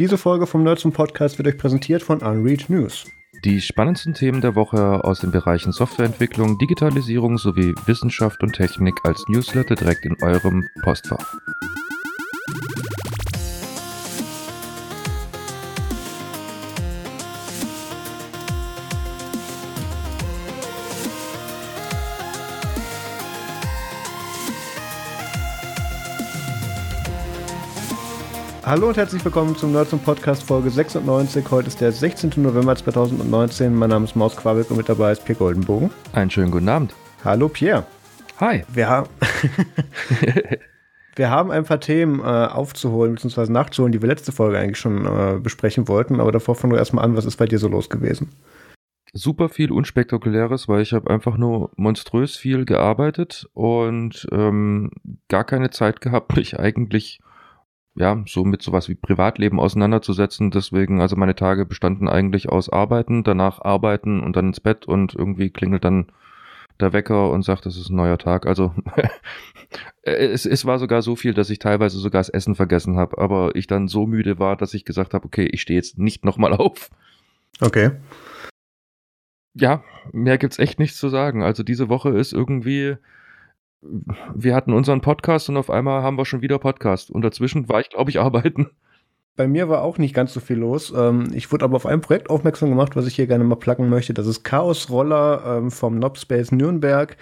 Diese Folge vom Nerds Podcast wird euch präsentiert von Unread News. Die spannendsten Themen der Woche aus den Bereichen Softwareentwicklung, Digitalisierung sowie Wissenschaft und Technik als Newsletter direkt in eurem Postfach. Hallo und herzlich willkommen zum Nerds und Podcast Folge 96. Heute ist der 16. November 2019. Mein Name ist Maus Quabeck und mit dabei ist Pierre Goldenbogen. Einen schönen guten Abend. Hallo Pierre. Hi. Wir, ha wir haben ein paar Themen äh, aufzuholen bzw. nachzuholen, die wir letzte Folge eigentlich schon äh, besprechen wollten. Aber davor fangen wir erstmal an. Was ist bei dir so los gewesen? Super viel Unspektakuläres, weil ich habe einfach nur monströs viel gearbeitet und ähm, gar keine Zeit gehabt, mich eigentlich ja, so mit sowas wie Privatleben auseinanderzusetzen. Deswegen, also meine Tage bestanden eigentlich aus Arbeiten, danach Arbeiten und dann ins Bett und irgendwie klingelt dann der Wecker und sagt, es ist ein neuer Tag. Also es, es war sogar so viel, dass ich teilweise sogar das Essen vergessen habe, aber ich dann so müde war, dass ich gesagt habe, okay, ich stehe jetzt nicht nochmal auf. Okay. Ja, mehr gibt's echt nichts zu sagen. Also diese Woche ist irgendwie wir hatten unseren Podcast und auf einmal haben wir schon wieder Podcast. Und dazwischen war ich, glaube ich, arbeiten. Bei mir war auch nicht ganz so viel los. Ähm, ich wurde aber auf ein Projekt aufmerksam gemacht, was ich hier gerne mal placken möchte. Das ist Chaos Roller ähm, vom Nobspace Nürnberg.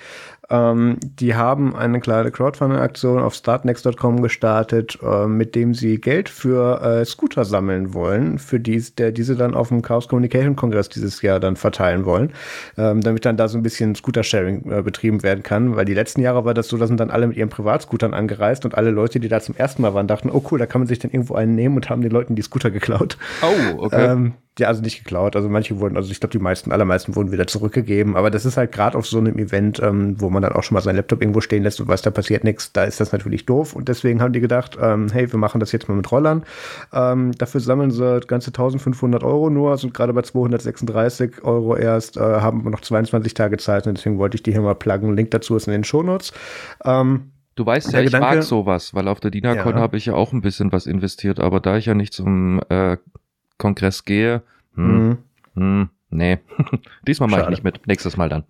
Ähm, die haben eine kleine Crowdfunding-Aktion auf startnext.com gestartet, äh, mit dem sie Geld für äh, Scooter sammeln wollen, für die, der diese dann auf dem Chaos Communication Kongress dieses Jahr dann verteilen wollen, ähm, damit dann da so ein bisschen Scooter-Sharing äh, betrieben werden kann. Weil die letzten Jahre war das so, da sind dann alle mit ihren Privatscootern angereist und alle Leute, die da zum ersten Mal waren, dachten, oh cool, da kann man sich dann irgendwo einen nehmen und haben den Leuten die Scooter geklaut. Oh, okay. Ähm, ja, also nicht geklaut. Also manche wurden, also ich glaube, die meisten, allermeisten wurden wieder zurückgegeben. Aber das ist halt gerade auf so einem Event, ähm, wo man dann auch schon mal seinen Laptop irgendwo stehen lässt und weiß, da passiert nichts. Da ist das natürlich doof. Und deswegen haben die gedacht, ähm, hey, wir machen das jetzt mal mit Rollern. Ähm, dafür sammeln sie ganze 1500 Euro nur, sind gerade bei 236 Euro erst, äh, haben noch 22 Tage Zeit. Und deswegen wollte ich die hier mal pluggen. Link dazu ist in den Shownotes. Ähm, Du weißt ja, ich Gedanke, mag sowas, weil auf der DINACon ja. habe ich ja auch ein bisschen was investiert, aber da ich ja nicht zum äh, Kongress gehe, hm, mhm. hm, nee, diesmal mache ich nicht mit, nächstes Mal dann.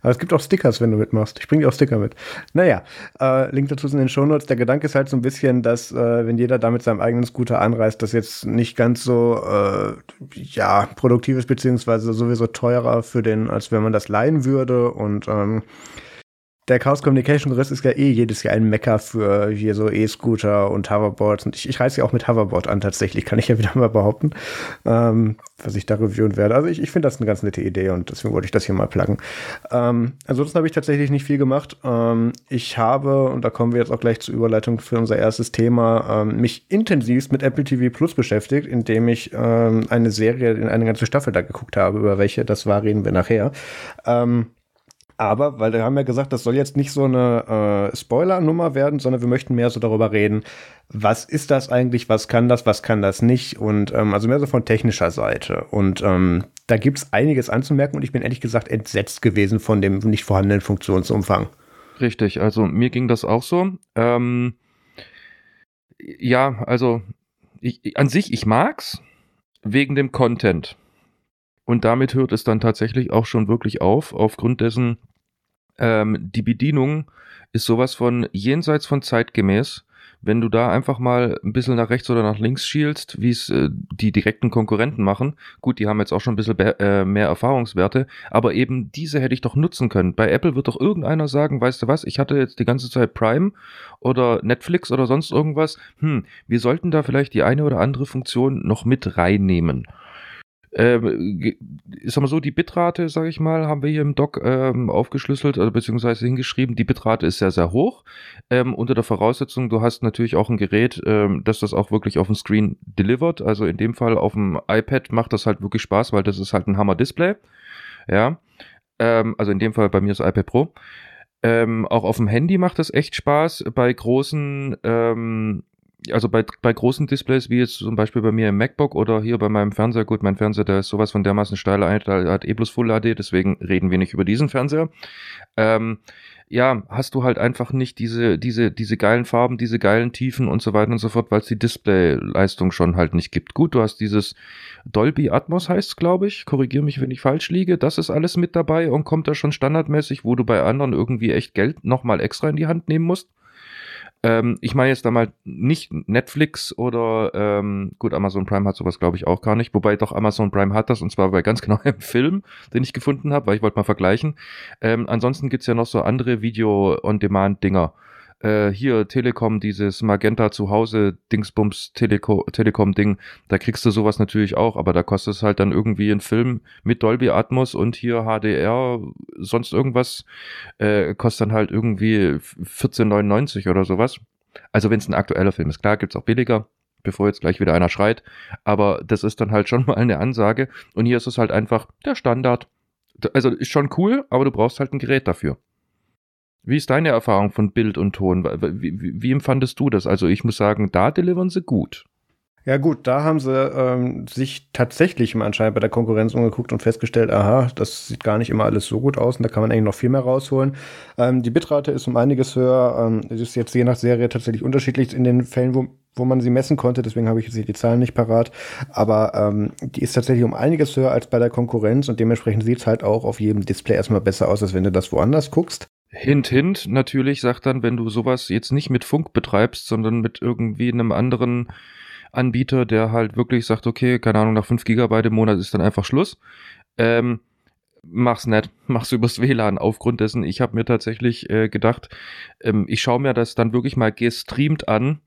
Aber es gibt auch Stickers, wenn du mitmachst. Ich bringe dir auch Sticker mit. Naja, äh, Link dazu ist in den Shownotes. Der Gedanke ist halt so ein bisschen, dass äh, wenn jeder da mit seinem eigenen Scooter anreist, das jetzt nicht ganz so äh, ja produktiv ist, beziehungsweise sowieso teurer für den, als wenn man das leihen würde. Und ähm, der Chaos Communication Riss ist ja eh jedes Jahr ein Mecker für hier so E-Scooter und Hoverboards. Und ich, ich reise ja auch mit Hoverboard an, tatsächlich, kann ich ja wieder mal behaupten, ähm, was ich da reviewen werde. Also ich, ich finde das eine ganz nette Idee und deswegen wollte ich das hier mal pluggen. Ähm, ansonsten habe ich tatsächlich nicht viel gemacht. Ähm, ich habe, und da kommen wir jetzt auch gleich zur Überleitung für unser erstes Thema, ähm, mich intensiv mit Apple TV Plus beschäftigt, indem ich ähm, eine Serie in eine ganze Staffel da geguckt habe, über welche das war, reden wir nachher. Ähm, aber, weil wir haben ja gesagt, das soll jetzt nicht so eine äh, Spoiler-Nummer werden, sondern wir möchten mehr so darüber reden, was ist das eigentlich, was kann das, was kann das nicht und ähm, also mehr so von technischer Seite. Und ähm, da gibt's einiges anzumerken und ich bin ehrlich gesagt entsetzt gewesen von dem nicht vorhandenen Funktionsumfang. Richtig, also mir ging das auch so. Ähm, ja, also ich, an sich, ich mag's wegen dem Content. Und damit hört es dann tatsächlich auch schon wirklich auf, aufgrund dessen, ähm, die Bedienung ist sowas von jenseits von zeitgemäß. Wenn du da einfach mal ein bisschen nach rechts oder nach links schielst, wie es äh, die direkten Konkurrenten machen, gut, die haben jetzt auch schon ein bisschen äh, mehr Erfahrungswerte, aber eben diese hätte ich doch nutzen können. Bei Apple wird doch irgendeiner sagen, weißt du was, ich hatte jetzt die ganze Zeit Prime oder Netflix oder sonst irgendwas, hm, wir sollten da vielleicht die eine oder andere Funktion noch mit reinnehmen. Ähm, sag mal so, die Bitrate, sage ich mal, haben wir hier im Doc ähm, aufgeschlüsselt, also beziehungsweise hingeschrieben. Die Bitrate ist sehr, sehr hoch. Ähm, unter der Voraussetzung, du hast natürlich auch ein Gerät, ähm, dass das auch wirklich auf dem Screen delivert. Also in dem Fall auf dem iPad macht das halt wirklich Spaß, weil das ist halt ein Hammer-Display. Ja. Ähm, also in dem Fall bei mir das iPad Pro. Ähm, auch auf dem Handy macht das echt Spaß. Bei großen ähm, also bei, bei großen Displays, wie jetzt zum Beispiel bei mir im MacBook oder hier bei meinem Fernseher, gut, mein Fernseher, der ist sowas von dermaßen steil, der hat eh plus Full HD, deswegen reden wir nicht über diesen Fernseher. Ähm, ja, hast du halt einfach nicht diese, diese, diese geilen Farben, diese geilen Tiefen und so weiter und so fort, weil es die Displayleistung schon halt nicht gibt. Gut, du hast dieses Dolby Atmos heißt glaube ich, korrigiere mich, wenn ich falsch liege, das ist alles mit dabei und kommt da schon standardmäßig, wo du bei anderen irgendwie echt Geld nochmal extra in die Hand nehmen musst. Ähm, ich meine jetzt da mal nicht Netflix oder ähm, gut, Amazon Prime hat sowas, glaube ich, auch gar nicht. Wobei doch Amazon Prime hat das und zwar bei ganz genau einem Film, den ich gefunden habe, weil ich wollte mal vergleichen. Ähm, ansonsten gibt's ja noch so andere Video-on-Demand-Dinger äh, hier Telekom, dieses Magenta zu Hause Dingsbums Teleko Telekom Ding, da kriegst du sowas natürlich auch, aber da kostet es halt dann irgendwie ein Film mit Dolby Atmos und hier HDR, sonst irgendwas, äh, kostet dann halt irgendwie 14,99 oder sowas. Also wenn es ein aktueller Film ist, klar, gibt's auch billiger, bevor jetzt gleich wieder einer schreit, aber das ist dann halt schon mal eine Ansage und hier ist es halt einfach der Standard. Also ist schon cool, aber du brauchst halt ein Gerät dafür. Wie ist deine Erfahrung von Bild und Ton? Wie, wie, wie empfandest du das? Also ich muss sagen, da delivern sie gut. Ja gut, da haben sie ähm, sich tatsächlich mal anscheinend bei der Konkurrenz umgeguckt und festgestellt, aha, das sieht gar nicht immer alles so gut aus und da kann man eigentlich noch viel mehr rausholen. Ähm, die Bitrate ist um einiges höher. Ähm, ist jetzt je nach Serie tatsächlich unterschiedlich in den Fällen, wo, wo man sie messen konnte. Deswegen habe ich jetzt die Zahlen nicht parat. Aber ähm, die ist tatsächlich um einiges höher als bei der Konkurrenz und dementsprechend sieht es halt auch auf jedem Display erstmal besser aus, als wenn du das woanders guckst. Hint, hint, natürlich sagt dann, wenn du sowas jetzt nicht mit Funk betreibst, sondern mit irgendwie einem anderen Anbieter, der halt wirklich sagt, okay, keine Ahnung, nach 5 Gigabyte im Monat ist dann einfach Schluss. Ähm, mach's nicht, mach's übers WLAN. Aufgrund dessen, ich habe mir tatsächlich äh, gedacht, ähm, ich schaue mir das dann wirklich mal gestreamt an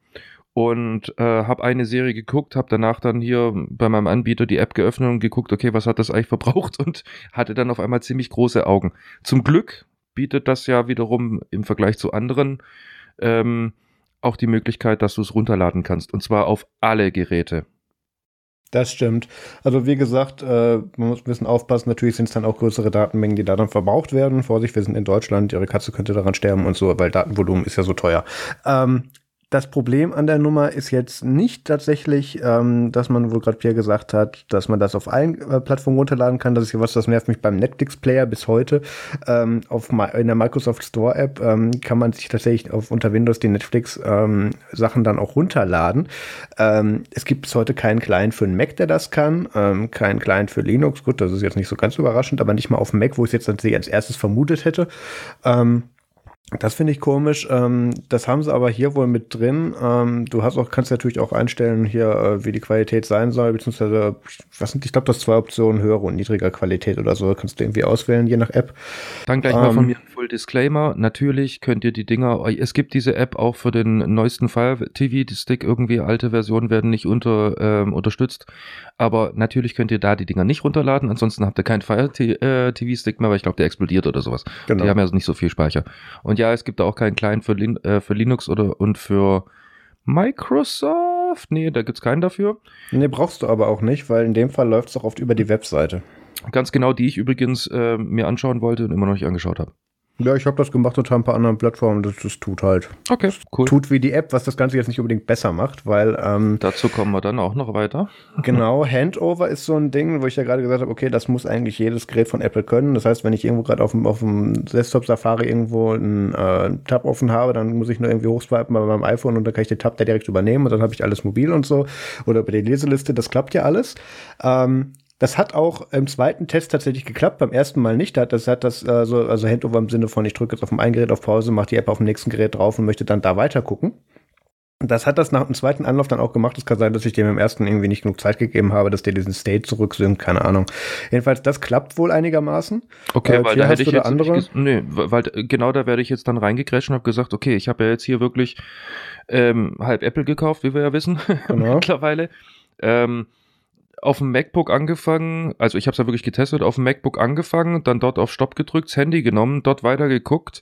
und äh, habe eine Serie geguckt, habe danach dann hier bei meinem Anbieter die App geöffnet und geguckt, okay, was hat das eigentlich verbraucht und hatte dann auf einmal ziemlich große Augen. Zum Glück bietet das ja wiederum im Vergleich zu anderen ähm, auch die Möglichkeit, dass du es runterladen kannst. Und zwar auf alle Geräte. Das stimmt. Also wie gesagt, äh, man muss ein bisschen aufpassen. Natürlich sind es dann auch größere Datenmengen, die da dann verbraucht werden. Vorsicht, wir sind in Deutschland, ihre Katze könnte daran sterben und so, weil Datenvolumen ist ja so teuer. Ähm, das Problem an der Nummer ist jetzt nicht tatsächlich, ähm, dass man wohl gerade Pierre gesagt hat, dass man das auf allen äh, Plattformen runterladen kann. Das ist ja was, das nervt mich beim Netflix-Player bis heute. Ähm, auf in der Microsoft Store-App ähm, kann man sich tatsächlich auf, unter Windows die Netflix-Sachen ähm, dann auch runterladen. Ähm, es gibt bis heute keinen Client für einen Mac, der das kann. Ähm, keinen Client für Linux. Gut, das ist jetzt nicht so ganz überraschend, aber nicht mal auf dem Mac, wo ich es jetzt tatsächlich als erstes vermutet hätte. Ähm, das finde ich komisch. Ähm, das haben sie aber hier wohl mit drin. Ähm, du hast auch, kannst natürlich auch einstellen hier, äh, wie die Qualität sein soll, beziehungsweise, was sind, ich glaube, das zwei Optionen, höhere und niedriger Qualität oder so. Kannst du irgendwie auswählen, je nach App. Dann gleich ähm, mal von ähm, mir ein Full Disclaimer. Natürlich könnt ihr die Dinger, es gibt diese App auch für den neuesten Fire TV, die Stick, irgendwie alte Versionen werden nicht unter, ähm, unterstützt. Aber natürlich könnt ihr da die Dinger nicht runterladen. Ansonsten habt ihr keinen Fire TV Stick mehr, weil ich glaube, der explodiert oder sowas. Genau. Die haben ja also nicht so viel Speicher. Und ja, es gibt da auch keinen Client für, Lin äh, für Linux oder und für Microsoft. Nee, da gibt es keinen dafür. Nee, brauchst du aber auch nicht, weil in dem Fall läuft es auch oft über die Webseite. Ganz genau, die ich übrigens äh, mir anschauen wollte und immer noch nicht angeschaut habe. Ja, ich habe das gemacht unter ein paar anderen Plattformen. Das, das tut halt. Okay, cool. Tut wie die App, was das Ganze jetzt nicht unbedingt besser macht, weil. Ähm, Dazu kommen wir dann auch noch weiter. genau, Handover ist so ein Ding, wo ich ja gerade gesagt habe, okay, das muss eigentlich jedes Gerät von Apple können. Das heißt, wenn ich irgendwo gerade auf dem, auf dem Desktop Safari irgendwo einen äh, Tab offen habe, dann muss ich nur irgendwie hochswipen bei meinem iPhone und dann kann ich den Tab da direkt übernehmen und dann habe ich alles mobil und so. Oder über die Leseliste, das klappt ja alles. Ähm, das hat auch im zweiten Test tatsächlich geklappt, beim ersten Mal nicht. Das hat das äh, so, also Handover im Sinne von, ich drücke jetzt auf dem einen Gerät auf Pause, mache die App auf dem nächsten Gerät drauf und möchte dann da weiter gucken. Das hat das nach dem zweiten Anlauf dann auch gemacht. Es kann sein, dass ich dem im ersten irgendwie nicht genug Zeit gegeben habe, dass der diesen State zurücksynkt, keine Ahnung. Jedenfalls, das klappt wohl einigermaßen. Okay, äh, weil da hätte ich jetzt andere? nee, weil genau da werde ich jetzt dann reingecrasht und habe gesagt, okay, ich habe ja jetzt hier wirklich ähm, halb Apple gekauft, wie wir ja wissen, genau. mittlerweile. Ähm, auf dem MacBook angefangen, also ich habe es ja wirklich getestet, auf dem MacBook angefangen, dann dort auf Stopp gedrückt, das Handy genommen, dort weiter geguckt,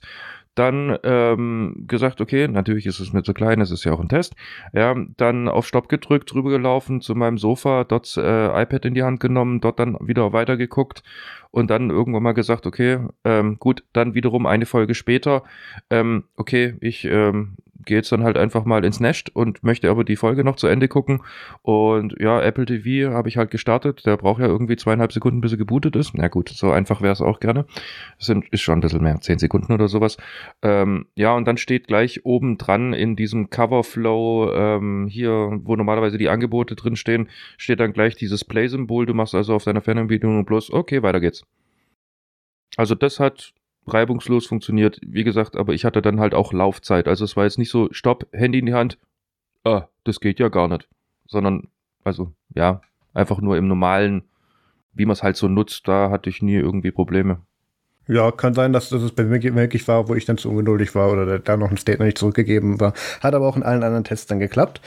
dann ähm, gesagt, okay, natürlich ist es mir zu klein, es ist ja auch ein Test. Ja, dann auf Stopp gedrückt, drüber gelaufen zu meinem Sofa, dort äh, iPad in die Hand genommen, dort dann wieder weiter geguckt und dann irgendwann mal gesagt, okay, ähm, gut, dann wiederum eine Folge später, ähm, okay, ich ähm, gehe jetzt dann halt einfach mal ins Nest und möchte aber die Folge noch zu Ende gucken. Und ja, Apple TV habe ich halt gestartet. Der braucht ja irgendwie zweieinhalb Sekunden, bis er gebootet ist. Na gut, so einfach wäre es auch gerne. Das sind, ist schon ein bisschen mehr, zehn Sekunden oder sowas. Ähm, ja, und dann steht gleich oben dran in diesem Coverflow, ähm, hier, wo normalerweise die Angebote drin stehen, steht dann gleich dieses Play-Symbol. Du machst also auf deiner Fernbedienung bloß, okay, weiter geht's. Also das hat reibungslos funktioniert. Wie gesagt, aber ich hatte dann halt auch Laufzeit. Also es war jetzt nicht so, stopp, Handy in die Hand, ah, das geht ja gar nicht. Sondern, also, ja, einfach nur im normalen, wie man es halt so nutzt, da hatte ich nie irgendwie Probleme. Ja, kann sein, dass, dass es bei mir wirklich war, wo ich dann zu ungeduldig war oder da noch ein Statement nicht zurückgegeben war. Hat aber auch in allen anderen Tests dann geklappt.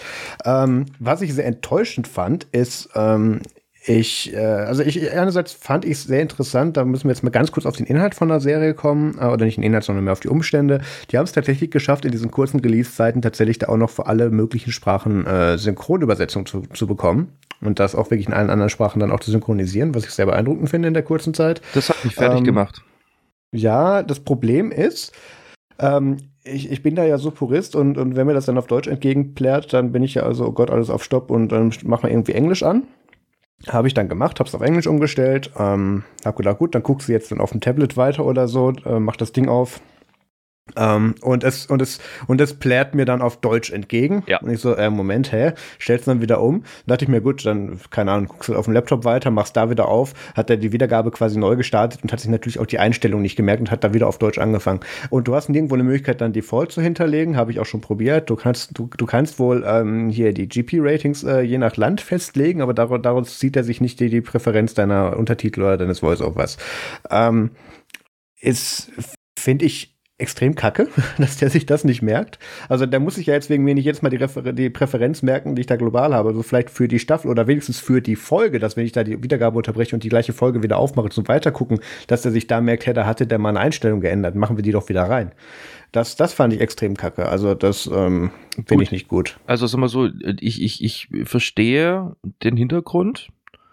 Ähm, was ich sehr enttäuschend fand, ist, ähm, ich, äh, also ich, einerseits fand ich es sehr interessant, da müssen wir jetzt mal ganz kurz auf den Inhalt von der Serie kommen, äh, oder nicht den Inhalt, sondern mehr auf die Umstände. Die haben es tatsächlich geschafft, in diesen kurzen Release-Zeiten tatsächlich da auch noch für alle möglichen Sprachen äh, Synchronübersetzung zu, zu bekommen. Und das auch wirklich in allen anderen Sprachen dann auch zu synchronisieren, was ich sehr beeindruckend finde in der kurzen Zeit. Das hat mich fertig ähm, gemacht. Ja, das Problem ist, ähm, ich, ich bin da ja so Purist und, und wenn mir das dann auf Deutsch entgegenplärt, dann bin ich ja also, oh Gott, alles auf Stopp und dann machen wir irgendwie Englisch an. Habe ich dann gemacht, habe es auf Englisch umgestellt, ähm, habe gedacht, gut, dann guckst du jetzt dann auf dem Tablet weiter oder so, äh, mach das Ding auf, ähm, und es und es und es plärt mir dann auf Deutsch entgegen. Ja. Und ich so, äh, Moment, hä? Stellst dann wieder um. Dann dachte ich mir, gut, dann, keine Ahnung, guckst du auf dem Laptop weiter, machst da wieder auf, hat er die Wiedergabe quasi neu gestartet und hat sich natürlich auch die Einstellung nicht gemerkt und hat da wieder auf Deutsch angefangen. Und du hast nirgendwo eine Möglichkeit, dann Default zu hinterlegen, habe ich auch schon probiert. Du kannst, du, du kannst wohl ähm, hier die GP-Ratings äh, je nach Land festlegen, aber daraus, daraus zieht er sich nicht die, die Präferenz deiner Untertitel oder deines Voice-Overs. Ähm, ist, finde ich, extrem kacke, dass der sich das nicht merkt. Also der muss sich ja jetzt wegen mir nicht jetzt mal die, Refer die Präferenz merken, die ich da global habe. Also vielleicht für die Staffel oder wenigstens für die Folge, dass wenn ich da die Wiedergabe unterbreche und die gleiche Folge wieder aufmache zum Weitergucken, dass er sich da merkt, hey, da hatte der mal eine Einstellung geändert, machen wir die doch wieder rein. Das, das fand ich extrem kacke. Also das ähm, finde ich nicht gut. Also sag mal so, ich, ich, ich verstehe den Hintergrund.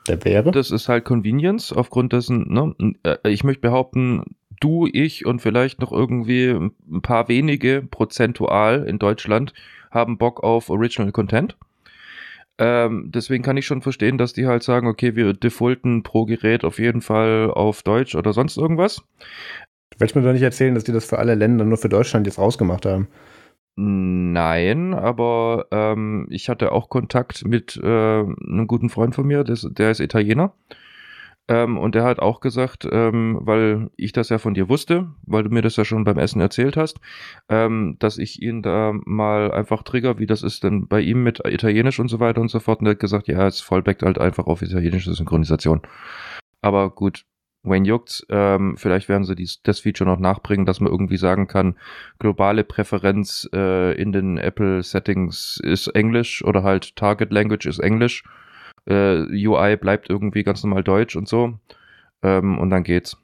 Der wäre? Das ist halt Convenience aufgrund dessen, ne? Äh, ich möchte behaupten, du, ich und vielleicht noch irgendwie ein paar wenige prozentual in Deutschland haben Bock auf Original Content. Ähm, deswegen kann ich schon verstehen, dass die halt sagen, okay, wir defaulten pro Gerät auf jeden Fall auf Deutsch oder sonst irgendwas. Du willst mir doch nicht erzählen, dass die das für alle Länder nur für Deutschland jetzt rausgemacht haben. Nein, aber ähm, ich hatte auch Kontakt mit äh, einem guten Freund von mir, das, der ist Italiener. Ähm, und er hat auch gesagt, ähm, weil ich das ja von dir wusste, weil du mir das ja schon beim Essen erzählt hast, ähm, dass ich ihn da mal einfach trigger, wie das ist denn bei ihm mit Italienisch und so weiter und so fort. Und er hat gesagt, ja, es fallbackt halt einfach auf italienische Synchronisation. Aber gut, Wayne juckt's. Ähm, vielleicht werden sie dies, das Feature noch nachbringen, dass man irgendwie sagen kann, globale Präferenz äh, in den Apple Settings ist Englisch oder halt Target Language ist Englisch äh, UI bleibt irgendwie ganz normal deutsch und so. Ähm, und dann geht's.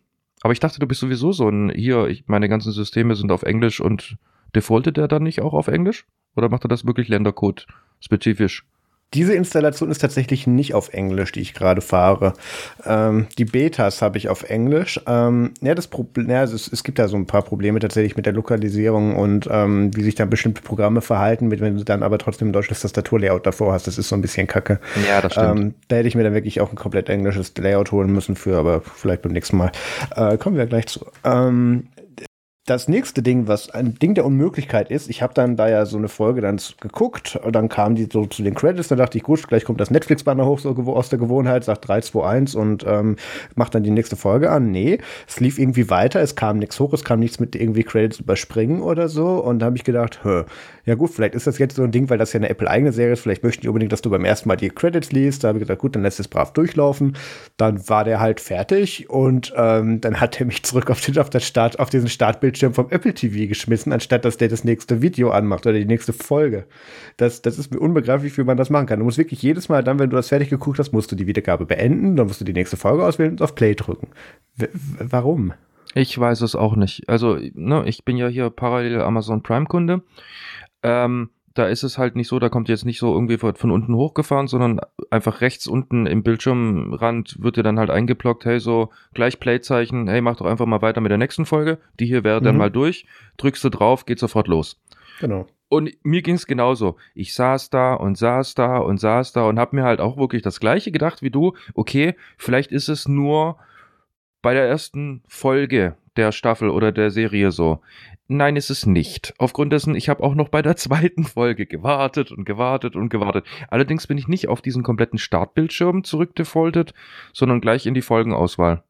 Aber ich dachte, du bist sowieso so ein, hier, ich, meine ganzen Systeme sind auf Englisch und defaultet er dann nicht auch auf Englisch? Oder macht er das wirklich Ländercode spezifisch? Diese Installation ist tatsächlich nicht auf Englisch, die ich gerade fahre. Ähm, die Betas habe ich auf Englisch. Ähm, ja, das Problem, ja, es, es, gibt da so ein paar Probleme tatsächlich mit der Lokalisierung und ähm, wie sich dann bestimmte Programme verhalten, mit, wenn du dann aber trotzdem ein deutsches Tastaturlayout davor hast. Das ist so ein bisschen kacke. Ja, das stimmt. Ähm, da hätte ich mir dann wirklich auch ein komplett englisches Layout holen müssen für, aber vielleicht beim nächsten Mal. Äh, kommen wir gleich zu. Ähm, das nächste Ding, was ein Ding der Unmöglichkeit ist, ich habe dann da ja so eine Folge dann geguckt und dann kam die so zu den Credits, da dachte ich, gut, gleich kommt das Netflix-Banner hoch so aus der Gewohnheit, sagt 3, 2, 1 und ähm, macht dann die nächste Folge an. Nee, es lief irgendwie weiter, es kam nichts hoch, es kam nichts mit irgendwie Credits überspringen oder so und da habe ich gedacht, hä, ja gut, vielleicht ist das jetzt so ein Ding, weil das ja eine Apple-eigene Serie ist, vielleicht möchten die unbedingt, dass du beim ersten Mal die Credits liest. Da habe ich gesagt, gut, dann lässt es brav durchlaufen. Dann war der halt fertig und ähm, dann hat er mich zurück auf, den, auf, das Start, auf diesen Startbildschirm vom Apple TV geschmissen, anstatt dass der das nächste Video anmacht oder die nächste Folge. Das, das ist mir unbegreiflich, wie man das machen kann. Du musst wirklich jedes Mal dann, wenn du das fertig geguckt hast, musst du die Wiedergabe beenden, dann musst du die nächste Folge auswählen und auf Play drücken. W warum? Ich weiß es auch nicht. Also, ne, ich bin ja hier parallel Amazon Prime-Kunde. Ähm, da ist es halt nicht so, da kommt jetzt nicht so irgendwie von unten hochgefahren, sondern einfach rechts unten im Bildschirmrand wird dir dann halt eingeblockt, hey, so gleich Playzeichen, hey, mach doch einfach mal weiter mit der nächsten Folge. Die hier wäre mhm. dann mal durch. Drückst du drauf, geht sofort los. Genau. Und mir ging es genauso. Ich saß da und saß da und saß da und habe mir halt auch wirklich das gleiche gedacht wie du. Okay, vielleicht ist es nur bei der ersten Folge der Staffel oder der Serie so. Nein, ist es nicht. Aufgrund dessen, ich habe auch noch bei der zweiten Folge gewartet und gewartet und gewartet. Allerdings bin ich nicht auf diesen kompletten Startbildschirm zurückdefaultet, sondern gleich in die Folgenauswahl.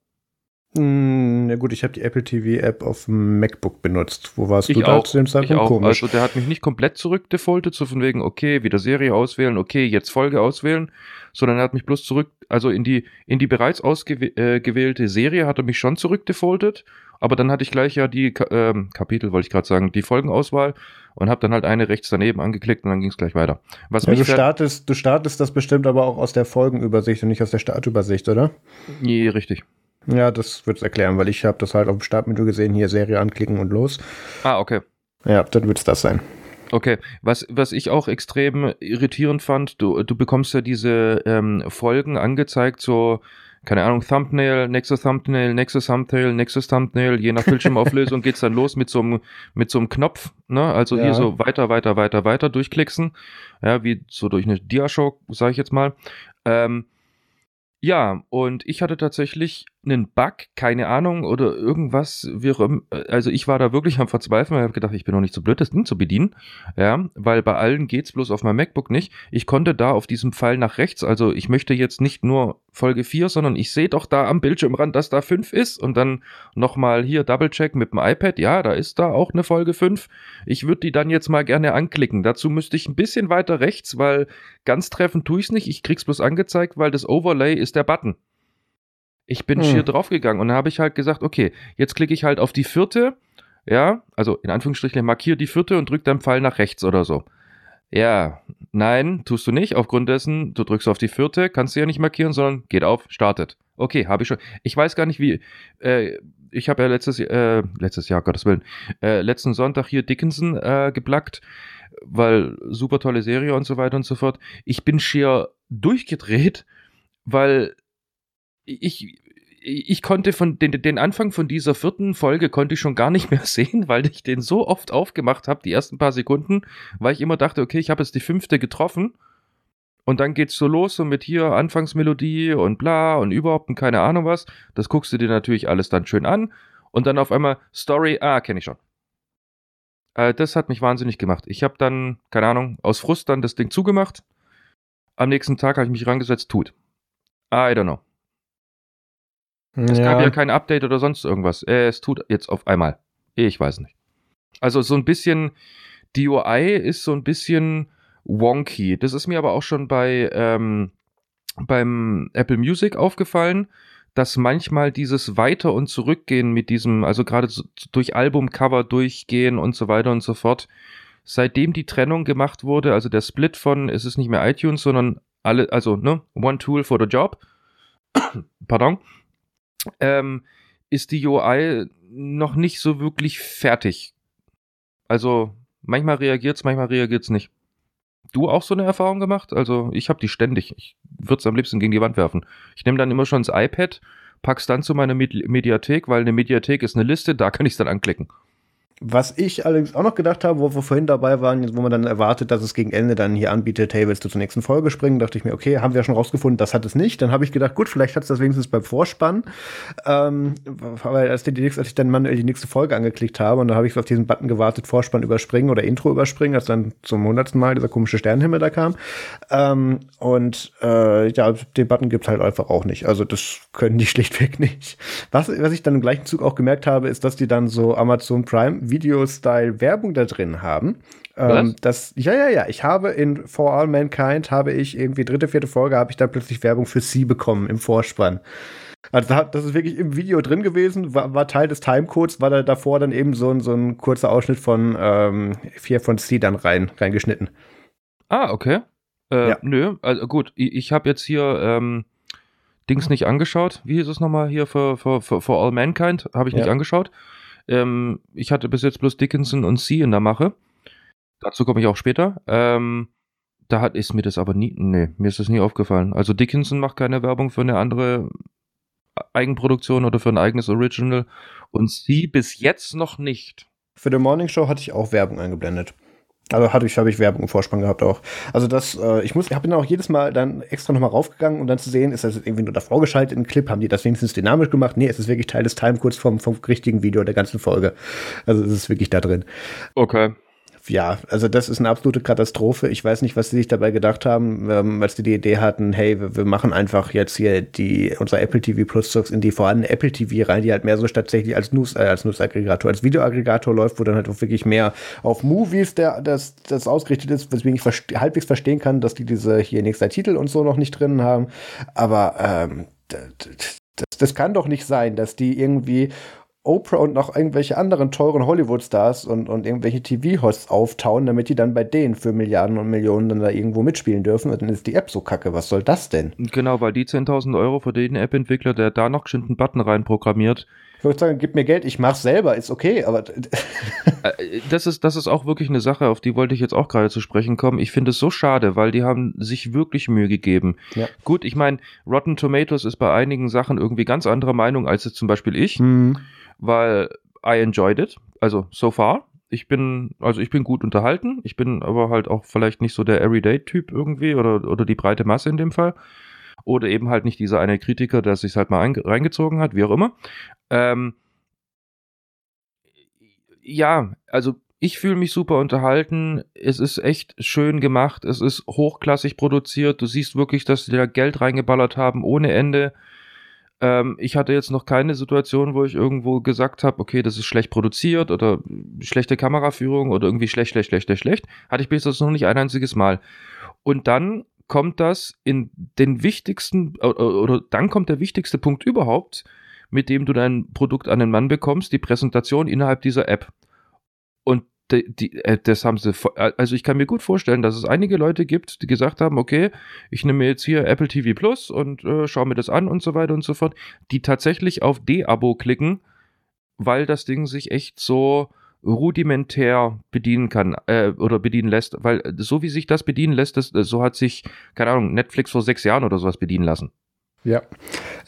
Hm, na gut, ich habe die Apple TV App auf dem MacBook benutzt. Wo warst ich du auch, da zu dem Zeitpunkt? Ich auch. Komisch. Also der hat mich nicht komplett zurückdefaultet, so von wegen, okay, wieder Serie auswählen, okay, jetzt Folge auswählen, sondern er hat mich bloß zurück, also in die, in die bereits ausgewählte äh, Serie hat er mich schon zurückdefaultet, aber dann hatte ich gleich ja die ähm, Kapitel, wollte ich gerade sagen, die Folgenauswahl und habe dann halt eine rechts daneben angeklickt und dann ging es gleich weiter. Was ja, du, startest, du startest das bestimmt aber auch aus der Folgenübersicht und nicht aus der Startübersicht, oder? Nee, richtig. Ja, das wird es erklären, weil ich habe das halt auf dem Startmenü gesehen, hier Serie anklicken und los. Ah, okay. Ja, dann wird es das sein. Okay, was, was ich auch extrem irritierend fand, du, du bekommst ja diese ähm, Folgen angezeigt, so, keine Ahnung, Thumbnail, nächstes Thumbnail, nächstes Thumbnail, nächstes Thumbnail, je nach Bildschirmauflösung geht's dann los mit so einem mit so einem Knopf, ne? Also ja. hier so weiter, weiter, weiter, weiter durchklicksen, ja, wie so durch eine Diashow, sage ich jetzt mal. Ähm, ja, und ich hatte tatsächlich einen Bug, keine Ahnung, oder irgendwas. Also ich war da wirklich am Verzweifeln, ich habe gedacht, ich bin noch nicht so blöd, das Ding zu bedienen. Ja, weil bei allen geht's bloß auf meinem MacBook nicht. Ich konnte da auf diesem Pfeil nach rechts, also ich möchte jetzt nicht nur Folge 4, sondern ich sehe doch da am Bildschirmrand, dass da 5 ist und dann nochmal hier Double-Check mit dem iPad. Ja, da ist da auch eine Folge 5. Ich würde die dann jetzt mal gerne anklicken. Dazu müsste ich ein bisschen weiter rechts, weil ganz treffend tue ich es nicht. Ich krieg's bloß angezeigt, weil das Overlay ist der Button. Ich bin hm. schier draufgegangen und dann habe ich halt gesagt, okay, jetzt klicke ich halt auf die vierte, ja, also in Anführungsstrichen markiere die vierte und drück dann Pfeil nach rechts oder so. Ja, nein, tust du nicht. Aufgrund dessen, du drückst auf die vierte, kannst du ja nicht markieren, sondern geht auf, startet. Okay, habe ich schon. Ich weiß gar nicht, wie. Äh, ich habe ja letztes, äh, letztes Jahr, Gottes Willen, äh, letzten Sonntag hier Dickinson äh, geblackt, weil super tolle Serie und so weiter und so fort. Ich bin schier durchgedreht, weil ich, ich konnte von den, den Anfang von dieser vierten Folge konnte ich schon gar nicht mehr sehen, weil ich den so oft aufgemacht habe, die ersten paar Sekunden, weil ich immer dachte, okay, ich habe jetzt die fünfte getroffen und dann geht's so los so mit hier Anfangsmelodie und bla und überhaupt und keine Ahnung was. Das guckst du dir natürlich alles dann schön an und dann auf einmal Story, ah, kenne ich schon. Äh, das hat mich wahnsinnig gemacht. Ich habe dann, keine Ahnung, aus Frust dann das Ding zugemacht. Am nächsten Tag habe ich mich rangesetzt, tut. I don't know. Es ja. gab ja kein Update oder sonst irgendwas. Äh, es tut jetzt auf einmal. Ich weiß nicht. Also so ein bisschen, die UI ist so ein bisschen wonky. Das ist mir aber auch schon bei ähm, beim Apple Music aufgefallen, dass manchmal dieses Weiter- und Zurückgehen mit diesem, also gerade so durch Albumcover durchgehen und so weiter und so fort, seitdem die Trennung gemacht wurde, also der Split von, es ist nicht mehr iTunes, sondern alle, also ne, One Tool for the Job, pardon, ähm, ist die UI noch nicht so wirklich fertig. Also manchmal reagiert es, manchmal reagiert es nicht. Du auch so eine Erfahrung gemacht? Also ich habe die ständig. Ich würde es am liebsten gegen die Wand werfen. Ich nehme dann immer schon das iPad, pack's dann zu meiner Mediathek, weil eine Mediathek ist eine Liste, da kann ich es dann anklicken. Was ich allerdings auch noch gedacht habe, wo wir vorhin dabei waren, wo man dann erwartet, dass es gegen Ende dann hier anbietet, hey, willst du zur nächsten Folge springen? Dachte ich mir, okay, haben wir schon rausgefunden, das hat es nicht. Dann habe ich gedacht, gut, vielleicht hat es das wenigstens beim Vorspann. Ähm, weil als, die, als ich dann manuell die nächste Folge angeklickt habe und dann habe ich auf diesen Button gewartet, Vorspann überspringen oder Intro überspringen, als dann zum hundertsten Mal dieser komische Sternenhimmel da kam. Ähm, und äh, ja, den Button gibt halt einfach auch nicht. Also das können die schlichtweg nicht. Was, was ich dann im gleichen Zug auch gemerkt habe, ist, dass die dann so Amazon Prime Video-Style Werbung da drin haben. Ähm, das, ja, ja, ja. Ich habe in For All Mankind habe ich irgendwie dritte, vierte Folge habe ich dann plötzlich Werbung für sie bekommen im Vorspann. Also das ist wirklich im Video drin gewesen, war, war Teil des Timecodes, war da davor dann eben so ein, so ein kurzer Ausschnitt von ähm, vier von C dann rein, reingeschnitten. Ah, okay. Äh, ja. Nö, also gut, ich, ich habe jetzt hier ähm, Dings nicht angeschaut. Wie hieß es nochmal hier für, für, für, for All Mankind? Habe ich ja. nicht angeschaut. Ähm, ich hatte bis jetzt bloß Dickinson und Sie in der Mache. Dazu komme ich auch später. Ähm, da hat, ist mir das aber nie, nee, mir ist das nie aufgefallen. Also Dickinson macht keine Werbung für eine andere Eigenproduktion oder für ein eigenes Original und sie bis jetzt noch nicht. Für die Morning Show hatte ich auch Werbung eingeblendet. Also dadurch habe ich Werbung im Vorspann gehabt auch. Also das, äh, ich muss, ich dann auch jedes Mal dann extra nochmal raufgegangen, um dann zu sehen, ist das irgendwie nur davor geschaltet im Clip, haben die das wenigstens dynamisch gemacht? Nee, es ist wirklich Teil des Timecodes vom, vom richtigen Video der ganzen Folge. Also es ist wirklich da drin. Okay ja, also das ist eine absolute Katastrophe. Ich weiß nicht, was sie sich dabei gedacht haben, ähm, als sie die Idee hatten, hey, wir, wir, machen einfach jetzt hier die unser Apple TV Plus Stocks in die vorhandene Apple TV rein, die halt mehr so tatsächlich als News, äh, als News-Aggregator, als Videoaggregator läuft, wo dann halt auch wirklich mehr auf Movies der, das, das ausgerichtet ist, weswegen ich verste halbwegs verstehen kann, dass die diese hier nächster Titel und so noch nicht drin haben. Aber ähm, das, das kann doch nicht sein, dass die irgendwie Oprah und noch irgendwelche anderen teuren Hollywood-Stars und, und irgendwelche TV-Hosts auftauen, damit die dann bei denen für Milliarden und Millionen dann da irgendwo mitspielen dürfen. Und dann ist die App so kacke. Was soll das denn? Genau, weil die 10.000 Euro für den App-Entwickler, der da noch geschwind einen Button reinprogrammiert. Ich würde sagen, gib mir Geld, ich mach's selber, ist okay, aber. Äh, das ist, das ist auch wirklich eine Sache, auf die wollte ich jetzt auch gerade zu sprechen kommen. Ich finde es so schade, weil die haben sich wirklich Mühe gegeben. Ja. Gut, ich meine, Rotten Tomatoes ist bei einigen Sachen irgendwie ganz anderer Meinung als jetzt zum Beispiel ich. Mhm weil I enjoyed it. Also so far. Ich bin, also ich bin gut unterhalten. Ich bin aber halt auch vielleicht nicht so der Everyday-Typ irgendwie oder, oder die breite Masse in dem Fall. Oder eben halt nicht dieser eine Kritiker, der sich halt mal reingezogen hat, wie auch immer. Ähm, ja, also ich fühle mich super unterhalten. Es ist echt schön gemacht. Es ist hochklassig produziert. Du siehst wirklich, dass sie da Geld reingeballert haben ohne Ende. Ähm, ich hatte jetzt noch keine Situation, wo ich irgendwo gesagt habe, okay, das ist schlecht produziert oder schlechte Kameraführung oder irgendwie schlecht, schlecht, schlecht, schlecht, schlecht. Hatte ich bis jetzt noch nicht ein einziges Mal. Und dann kommt das in den wichtigsten, oder, oder dann kommt der wichtigste Punkt überhaupt, mit dem du dein Produkt an den Mann bekommst, die Präsentation innerhalb dieser App. Und die, die, äh, das haben sie, äh, also ich kann mir gut vorstellen, dass es einige Leute gibt, die gesagt haben, okay, ich nehme jetzt hier Apple TV Plus und äh, schaue mir das an und so weiter und so fort, die tatsächlich auf D-Abo klicken, weil das Ding sich echt so rudimentär bedienen kann äh, oder bedienen lässt, weil so wie sich das bedienen lässt, das, so hat sich, keine Ahnung, Netflix vor sechs Jahren oder sowas bedienen lassen. Ja.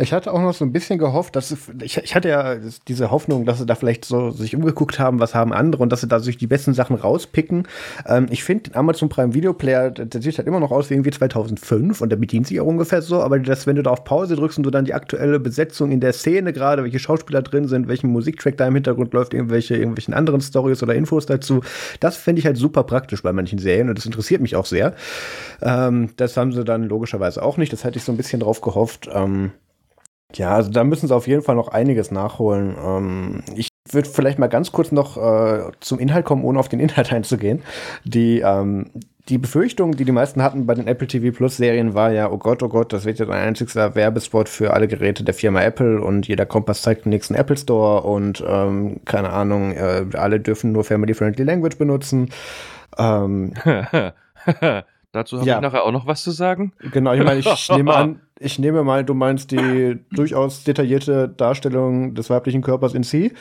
Ich hatte auch noch so ein bisschen gehofft, dass ich, ich hatte ja diese Hoffnung, dass sie da vielleicht so sich umgeguckt haben, was haben andere und dass sie da sich die besten Sachen rauspicken. Ähm, ich finde, Amazon Prime Video Player, der, sieht halt immer noch aus wie irgendwie 2005 und der bedient sich auch ungefähr so, aber das, wenn du da auf Pause drückst und du dann die aktuelle Besetzung in der Szene gerade, welche Schauspieler drin sind, welchen Musiktrack da im Hintergrund läuft, irgendwelche, irgendwelchen anderen Stories oder Infos dazu, das fände ich halt super praktisch bei manchen Serien und das interessiert mich auch sehr. Ähm, das haben sie dann logischerweise auch nicht, das hätte ich so ein bisschen drauf gehofft. Ähm, ja, also da müssen sie auf jeden Fall noch einiges nachholen. Ähm, ich würde vielleicht mal ganz kurz noch äh, zum Inhalt kommen, ohne auf den Inhalt einzugehen. Die, ähm, die Befürchtung, die die meisten hatten bei den Apple TV Plus Serien, war ja, oh Gott, oh Gott, das wird jetzt ein einzigster Werbespot für alle Geräte der Firma Apple und jeder Kompass zeigt den nächsten Apple Store und ähm, keine Ahnung, äh, alle dürfen nur Family-Friendly Language benutzen. Ähm, Dazu habe ja. ich nachher auch noch was zu sagen. Genau, ich meine, ich nehme an, ich nehme mal, du meinst die durchaus detaillierte Darstellung des weiblichen Körpers in Sie.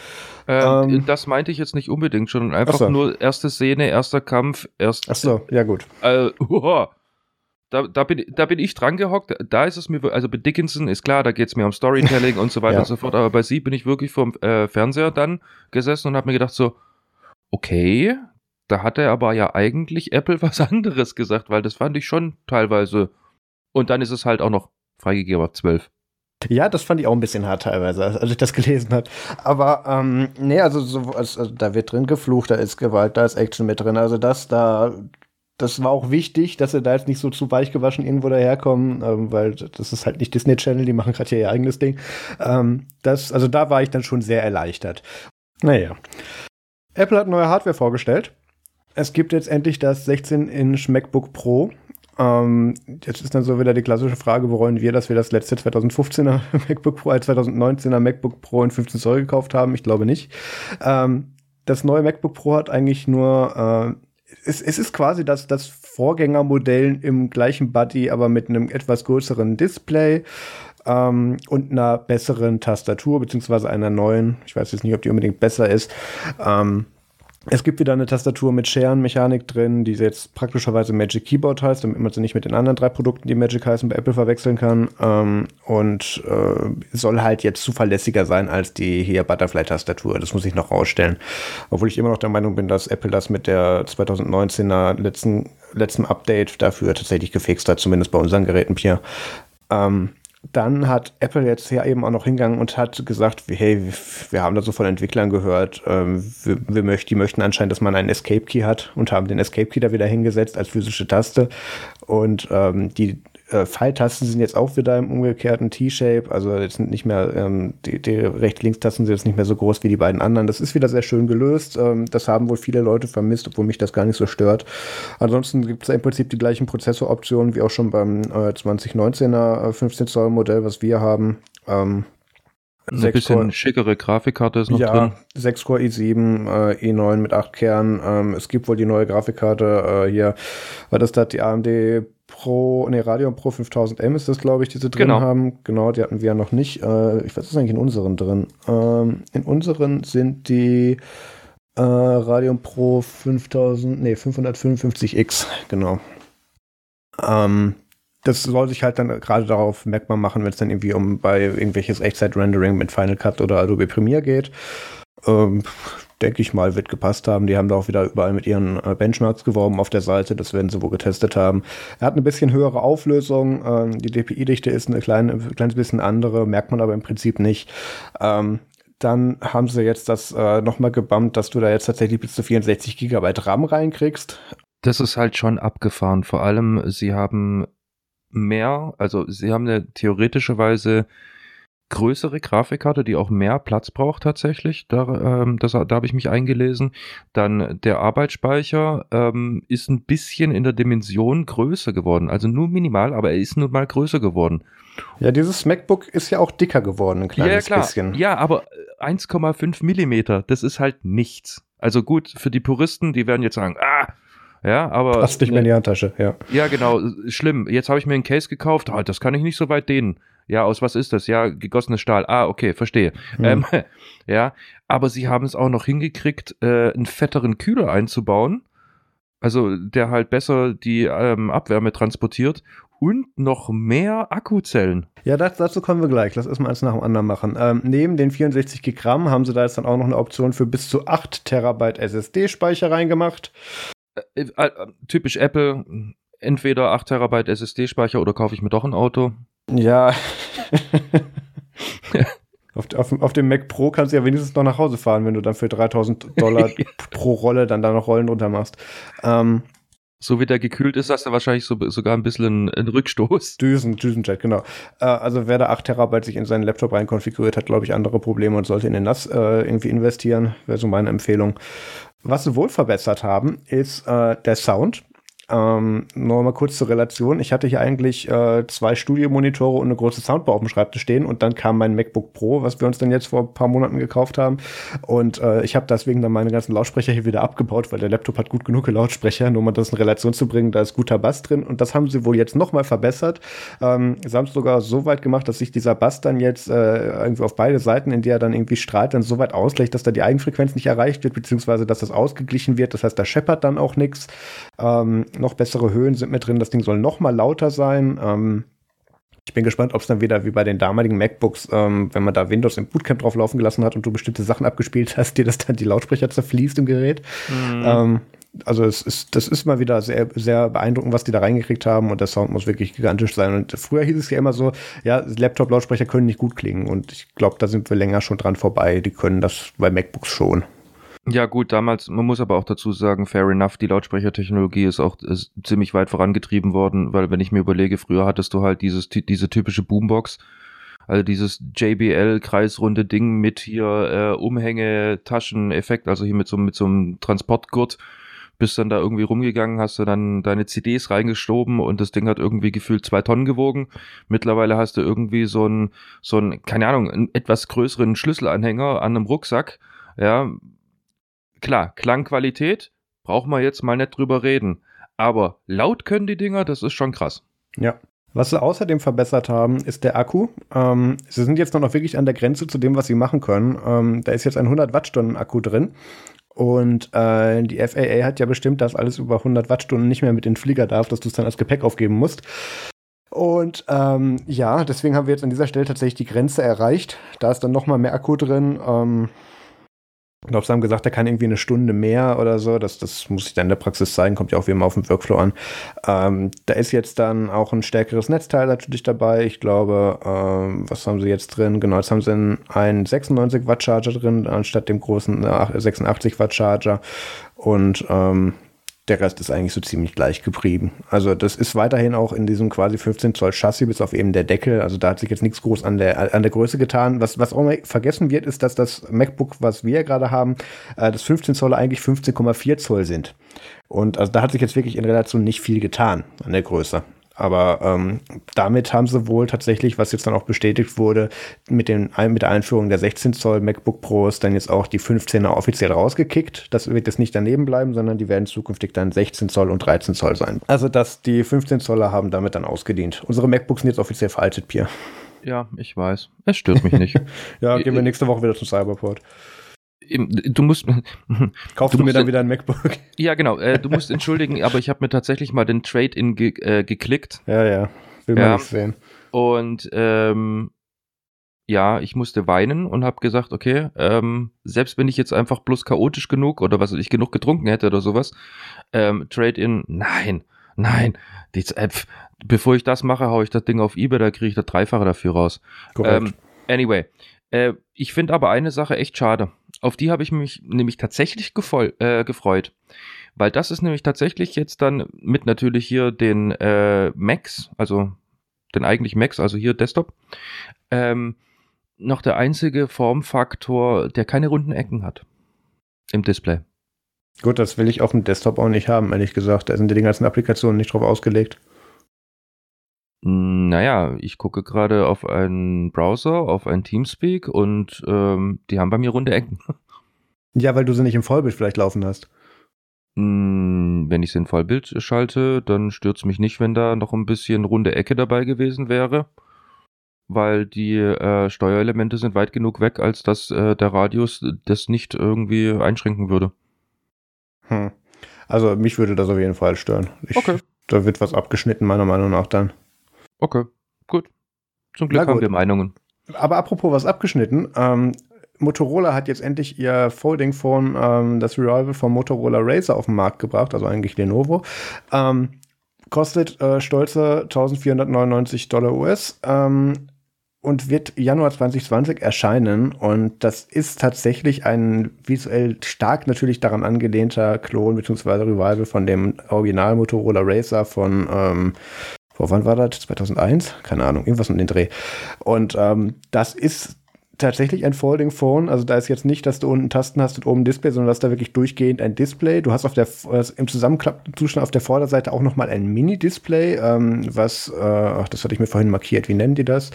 Ähm, ähm, das meinte ich jetzt nicht unbedingt schon. Einfach so. nur erste Szene, erster Kampf, erst. Ach so, ja gut. Äh, uh, da, da, bin, da bin ich dran gehockt. Da ist es mir, also bei Dickinson ist klar, da geht es mir um Storytelling und so weiter ja. und so fort. Aber bei sie bin ich wirklich vom äh, Fernseher dann gesessen und habe mir gedacht so, okay, da hat er aber ja eigentlich Apple was anderes gesagt, weil das fand ich schon teilweise. Und dann ist es halt auch noch freigegeben ab 12. Ja, das fand ich auch ein bisschen hart teilweise, als ich das gelesen habe. Aber ähm, nee, also, so, also, da wird drin geflucht, da ist Gewalt, da ist Action mit drin. Also das da, das war auch wichtig, dass sie da jetzt nicht so zu weich gewaschen irgendwo daherkommen, ähm, weil das ist halt nicht Disney Channel, die machen gerade hier ihr eigenes Ding. Ähm, das, also da war ich dann schon sehr erleichtert. Naja. Apple hat neue Hardware vorgestellt. Es gibt jetzt endlich das 16-Inch MacBook Pro. Ähm, jetzt ist dann so wieder die klassische Frage, bereuen wir, dass wir das letzte 2015er MacBook Pro, äh, 2019er MacBook Pro in 15 Zoll gekauft haben? Ich glaube nicht. Ähm, das neue MacBook Pro hat eigentlich nur, äh, es, es ist quasi das, das Vorgängermodell im gleichen Body, aber mit einem etwas größeren Display ähm, und einer besseren Tastatur, beziehungsweise einer neuen. Ich weiß jetzt nicht, ob die unbedingt besser ist. Ähm, Es gibt wieder eine Tastatur mit Scherenmechanik drin, die jetzt praktischerweise Magic Keyboard heißt, damit man sie nicht mit den anderen drei Produkten, die Magic heißen, bei Apple verwechseln kann. Ähm, und äh, soll halt jetzt zuverlässiger sein als die hier Butterfly-Tastatur. Das muss ich noch rausstellen. Obwohl ich immer noch der Meinung bin, dass Apple das mit der 2019er letzten, letzten Update dafür tatsächlich gefixt hat, zumindest bei unseren Geräten, Pierre. Ähm, dann hat Apple jetzt ja eben auch noch hingegangen und hat gesagt, hey, wir haben da so von Entwicklern gehört, ähm, wir, wir möchten, die möchten anscheinend, dass man einen Escape Key hat und haben den Escape Key da wieder hingesetzt als physische Taste. Und ähm, die äh, Pfeiltasten sind jetzt auch wieder im umgekehrten T-Shape, also jetzt sind nicht mehr, ähm, die, die Rechts-Links-Tasten sind jetzt nicht mehr so groß wie die beiden anderen. Das ist wieder sehr schön gelöst. Ähm, das haben wohl viele Leute vermisst, obwohl mich das gar nicht so stört. Ansonsten gibt es im Prinzip die gleichen Prozessoroptionen wie auch schon beim äh, 2019er 15 Zoll Modell, was wir haben. Ähm, ein bisschen schickere Grafikkarte ist noch ja, drin. 6 Core i7, äh, i9 mit 8 Kernen. Ähm, es gibt wohl die neue Grafikkarte äh, hier, war das da die AMD Pro, nee, Radeon Pro 5000M ist das, glaube ich, die sie drin genau. haben. Genau, die hatten wir ja noch nicht. Äh, ich weiß, was ist eigentlich in unseren drin? Ähm, in unseren sind die äh, Radeon Pro 5000, nee, 555X, genau. Ähm, das soll sich halt dann gerade darauf merkbar machen, wenn es dann irgendwie um bei irgendwelches Echtzeit-Rendering mit Final Cut oder Adobe Premiere geht. Ähm, denke ich mal, wird gepasst haben. Die haben da auch wieder überall mit ihren äh, Benchmarks geworben auf der Seite. Das werden sie wohl getestet haben. Er hat eine bisschen höhere Auflösung. Ähm, die DPI-Dichte ist eine kleine, ein kleines bisschen andere, merkt man aber im Prinzip nicht. Ähm, dann haben sie jetzt das äh, nochmal gebammt, dass du da jetzt tatsächlich bis zu 64 Gigabyte RAM reinkriegst. Das ist halt schon abgefahren. Vor allem, sie haben mehr, also sie haben eine theoretischerweise größere Grafikkarte, die auch mehr Platz braucht tatsächlich. Da, ähm, das, da habe ich mich eingelesen. Dann der Arbeitsspeicher ähm, ist ein bisschen in der Dimension größer geworden. Also nur minimal, aber er ist nun mal größer geworden. Ja, dieses MacBook ist ja auch dicker geworden, ein kleines ja, klar. bisschen. Ja, aber 1,5 Millimeter, das ist halt nichts. Also gut, für die Puristen, die werden jetzt sagen, ah, ja, aber. Passt nicht mehr in die Handtasche, ja. Ja, genau. Schlimm. Jetzt habe ich mir einen Case gekauft. Oh, das kann ich nicht so weit dehnen. Ja, aus was ist das? Ja, gegossenes Stahl. Ah, okay, verstehe. Mhm. Ähm, ja, aber sie haben es auch noch hingekriegt, äh, einen fetteren Kühler einzubauen. Also, der halt besser die ähm, Abwärme transportiert und noch mehr Akkuzellen. Ja, das, dazu kommen wir gleich. Lass erstmal eins nach dem anderen machen. Ähm, neben den 64 Gigramm haben sie da jetzt dann auch noch eine Option für bis zu 8 Terabyte SSD-Speicher reingemacht. Äh, äh, typisch Apple, entweder 8 Terabyte SSD-Speicher oder kaufe ich mir doch ein Auto. Ja. auf, auf, auf, dem Mac Pro kannst du ja wenigstens noch nach Hause fahren, wenn du dann für 3000 Dollar pro Rolle dann da noch Rollen drunter machst. Ähm, so wie der gekühlt ist, hast du wahrscheinlich so, sogar ein bisschen einen Rückstoß. Düsen, Düsenjet, genau. Äh, also wer da 8 Terabyte sich in seinen Laptop reinkonfiguriert, hat, glaube ich, andere Probleme und sollte in den NAS äh, irgendwie investieren. Wäre so meine Empfehlung. Was sie wohl verbessert haben, ist äh, der Sound. Ähm, nur mal kurz zur Relation. Ich hatte hier eigentlich äh, zwei Studiomonitore und eine große Soundbar auf dem Schreibtisch stehen und dann kam mein MacBook Pro, was wir uns dann jetzt vor ein paar Monaten gekauft haben. Und äh, ich habe deswegen dann meine ganzen Lautsprecher hier wieder abgebaut, weil der Laptop hat gut genug Lautsprecher, nur mal das in Relation zu bringen, da ist guter Bass drin. Und das haben sie wohl jetzt nochmal verbessert. Ähm, sie haben es sogar so weit gemacht, dass sich dieser Bass dann jetzt äh, irgendwie auf beide Seiten, in die er dann irgendwie strahlt, dann so weit ausgleicht, dass da die Eigenfrequenz nicht erreicht wird, beziehungsweise dass das ausgeglichen wird. Das heißt, da scheppert dann auch nichts. Ähm, noch bessere Höhen sind mit drin. Das Ding soll noch mal lauter sein. Ähm, ich bin gespannt, ob es dann wieder wie bei den damaligen MacBooks, ähm, wenn man da Windows im Bootcamp drauf laufen gelassen hat und du bestimmte Sachen abgespielt hast, dir das dann die Lautsprecher zerfließt im Gerät. Mhm. Ähm, also es ist, das ist mal wieder sehr, sehr beeindruckend, was die da reingekriegt haben und der Sound muss wirklich gigantisch sein. Und früher hieß es ja immer so, ja, Laptop-Lautsprecher können nicht gut klingen und ich glaube, da sind wir länger schon dran vorbei. Die können das bei MacBooks schon. Ja, gut, damals, man muss aber auch dazu sagen, fair enough, die Lautsprechertechnologie ist auch ist ziemlich weit vorangetrieben worden, weil wenn ich mir überlege, früher hattest du halt dieses, diese typische Boombox, also dieses JBL-kreisrunde Ding mit hier äh, Umhänge-Taschen-Effekt, also hier mit so, mit so einem Transportgurt, bist dann da irgendwie rumgegangen, hast du dann deine CDs reingestoben und das Ding hat irgendwie gefühlt zwei Tonnen gewogen. Mittlerweile hast du irgendwie so ein, so ein, keine Ahnung, einen etwas größeren Schlüsselanhänger an einem Rucksack, ja, klar, Klangqualität, braucht man jetzt mal nicht drüber reden. Aber laut können die Dinger, das ist schon krass. Ja. Was sie außerdem verbessert haben, ist der Akku. Ähm, sie sind jetzt noch wirklich an der Grenze zu dem, was sie machen können. Ähm, da ist jetzt ein 100 Wattstunden Akku drin. Und äh, die FAA hat ja bestimmt, dass alles über 100 Wattstunden nicht mehr mit in den Flieger darf, dass du es dann als Gepäck aufgeben musst. Und ähm, ja, deswegen haben wir jetzt an dieser Stelle tatsächlich die Grenze erreicht. Da ist dann noch mal mehr Akku drin. Ähm, ich glaube, sie haben gesagt, er kann irgendwie eine Stunde mehr oder so. Das, das muss ich dann in der Praxis zeigen, kommt ja auch wie immer auf dem Workflow an. Ähm, da ist jetzt dann auch ein stärkeres Netzteil natürlich dabei. Ich glaube, ähm, was haben sie jetzt drin? Genau, jetzt haben sie einen 96 Watt Charger drin, anstatt dem großen 86 äh, Watt Charger. Und ähm, der Rest ist eigentlich so ziemlich gleich geblieben. Also das ist weiterhin auch in diesem quasi 15 Zoll Chassis bis auf eben der Deckel. Also da hat sich jetzt nichts groß an der, an der Größe getan. Was, was auch mal vergessen wird, ist, dass das MacBook, was wir gerade haben, äh, das 15 Zoll eigentlich 15,4 Zoll sind. Und also da hat sich jetzt wirklich in Relation nicht viel getan an der Größe. Aber ähm, damit haben sie wohl tatsächlich, was jetzt dann auch bestätigt wurde, mit, den, mit der Einführung der 16 Zoll MacBook Pros dann jetzt auch die 15er offiziell rausgekickt. Das wird jetzt nicht daneben bleiben, sondern die werden zukünftig dann 16 Zoll und 13 Zoll sein. Also dass die 15 Zoller haben damit dann ausgedient. Unsere MacBooks sind jetzt offiziell veraltet, Pierre. Ja, ich weiß. Es stört mich nicht. ja, gehen wir nächste Woche wieder zum Cyberport du musst. Kaufst du, du mir dann wieder ein MacBook? Ja, genau. Äh, du musst entschuldigen, aber ich habe mir tatsächlich mal den Trade-in ge äh, geklickt. Ja, ja. Will man ja. nicht sehen. Und ähm, ja, ich musste weinen und habe gesagt, okay, ähm, selbst wenn ich jetzt einfach bloß chaotisch genug oder was ich genug getrunken hätte oder sowas, ähm, Trade-in, nein, nein, die, äh, bevor ich das mache, haue ich das Ding auf eBay, da kriege ich das Dreifache dafür raus. Korrekt. Ähm, anyway, äh, ich finde aber eine Sache echt schade. Auf die habe ich mich nämlich tatsächlich äh, gefreut. Weil das ist nämlich tatsächlich jetzt dann mit natürlich hier den äh, Macs, also den eigentlich Macs, also hier Desktop, ähm, noch der einzige Formfaktor, der keine runden Ecken hat im Display. Gut, das will ich auf dem Desktop auch nicht haben, ehrlich gesagt. Da sind die ganzen Applikationen nicht drauf ausgelegt. Naja, ich gucke gerade auf einen Browser, auf ein Teamspeak und ähm, die haben bei mir runde Ecken. Ja, weil du sie nicht im Vollbild vielleicht laufen hast. Hm, wenn ich sie in Vollbild schalte, dann stört es mich nicht, wenn da noch ein bisschen runde Ecke dabei gewesen wäre. Weil die äh, Steuerelemente sind weit genug weg, als dass äh, der Radius das nicht irgendwie einschränken würde. Hm. Also mich würde das auf jeden Fall stören. Ich, okay. Da wird was abgeschnitten, meiner Meinung nach dann. Okay, gut. Zum Glück haben wir Meinungen. Aber apropos was abgeschnitten, ähm, Motorola hat jetzt endlich ihr Folding Phone, ähm, das Revival von Motorola Razer auf den Markt gebracht, also eigentlich Lenovo. Ähm, kostet äh, stolze 1499 Dollar US ähm, und wird Januar 2020 erscheinen. Und das ist tatsächlich ein visuell stark natürlich daran angelehnter Klon bzw. Revival von dem Original Motorola Racer von ähm, vor wann war das? 2001? Keine Ahnung, irgendwas um den Dreh. Und ähm, das ist tatsächlich ein Folding Phone. Also da ist jetzt nicht, dass du unten Tasten hast und oben Display, sondern hast da wirklich durchgehend ein Display. Du hast auf der im zusammenklappten Zustand auf der Vorderseite auch noch mal ein Mini-Display, ähm, was, äh, ach, das hatte ich mir vorhin markiert. Wie nennen die das?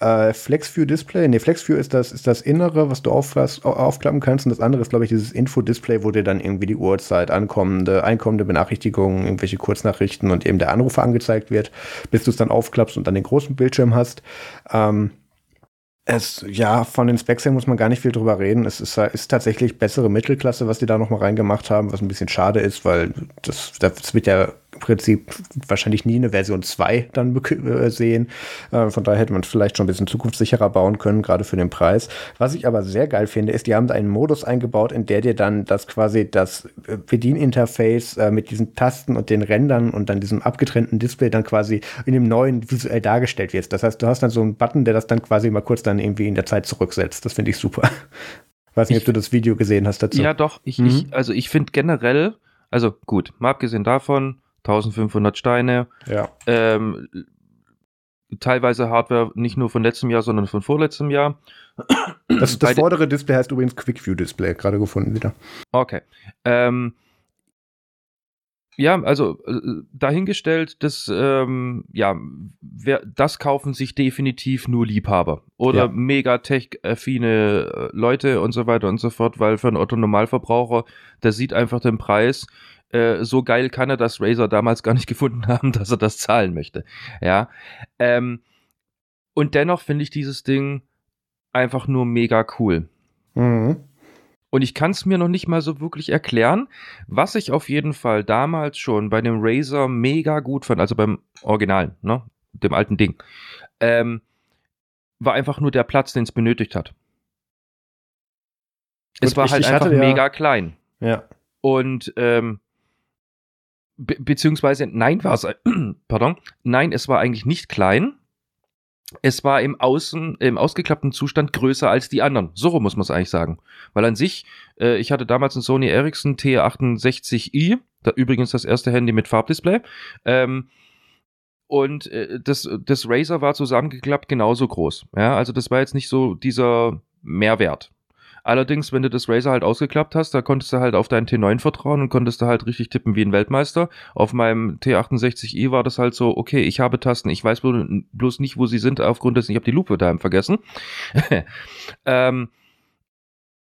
Äh, FlexView Display. Nee, FlexView ist das, ist das Innere, was du auf, aufklappen kannst. Und das andere ist, glaube ich, dieses Info-Display, wo dir dann irgendwie die Uhrzeit, ankommende, einkommende Benachrichtigungen, irgendwelche Kurznachrichten und eben der Anrufer angezeigt wird, bis du es dann aufklappst und dann den großen Bildschirm hast. Ähm, es, ja, von den Specs her muss man gar nicht viel drüber reden. Es ist, ist tatsächlich bessere Mittelklasse, was die da nochmal reingemacht haben, was ein bisschen schade ist, weil das, das wird ja Prinzip wahrscheinlich nie eine Version 2 dann äh, sehen. Äh, von daher hätte man vielleicht schon ein bisschen zukunftssicherer bauen können, gerade für den Preis. Was ich aber sehr geil finde, ist, die haben da einen Modus eingebaut, in der dir dann das quasi das äh, Bedieninterface äh, mit diesen Tasten und den Rändern und dann diesem abgetrennten Display dann quasi in dem neuen visuell dargestellt wird. Das heißt, du hast dann so einen Button, der das dann quasi mal kurz dann irgendwie in der Zeit zurücksetzt. Das finde ich super. Weiß nicht, ich, ob du das Video gesehen hast dazu. Ja, doch. Ich, mhm. ich, also ich finde generell, also gut, mal abgesehen davon, 1500 Steine. Ja. Ähm, teilweise Hardware nicht nur von letztem Jahr, sondern von vorletztem Jahr. Das, das vordere Display heißt übrigens Quick Display, gerade gefunden wieder. Okay. Ähm, ja, also äh, dahingestellt, das, ähm, ja, wer, das kaufen sich definitiv nur Liebhaber oder ja. mega tech-affine äh, Leute und so weiter und so fort, weil für einen Otto-Normalverbraucher, der sieht einfach den Preis, äh, so geil kann er das Razer damals gar nicht gefunden haben, dass er das zahlen möchte. Ja. Ähm, und dennoch finde ich dieses Ding einfach nur mega cool. Mhm. Und ich kann es mir noch nicht mal so wirklich erklären. Was ich auf jeden Fall damals schon bei dem Razer mega gut fand, also beim Original, ne, dem alten Ding, ähm, war einfach nur der Platz, den es benötigt hat. Gut, es war ich, halt einfach hatte, mega klein. Ja. Und ähm, be beziehungsweise nein war es, pardon, nein, es war eigentlich nicht klein. Es war im Außen, im ausgeklappten Zustand größer als die anderen. So muss man es eigentlich sagen. Weil an sich, äh, ich hatte damals einen Sony Ericsson T68i, da übrigens das erste Handy mit Farbdisplay. Ähm, und äh, das, das Razer war zusammengeklappt genauso groß. Ja, also das war jetzt nicht so dieser Mehrwert. Allerdings, wenn du das Razer halt ausgeklappt hast, da konntest du halt auf deinen T9 vertrauen und konntest du halt richtig tippen wie ein Weltmeister. Auf meinem T68i war das halt so, okay, ich habe Tasten, ich weiß bloß nicht, wo sie sind, aufgrund dessen, ich habe die Lupe daheim vergessen. ähm,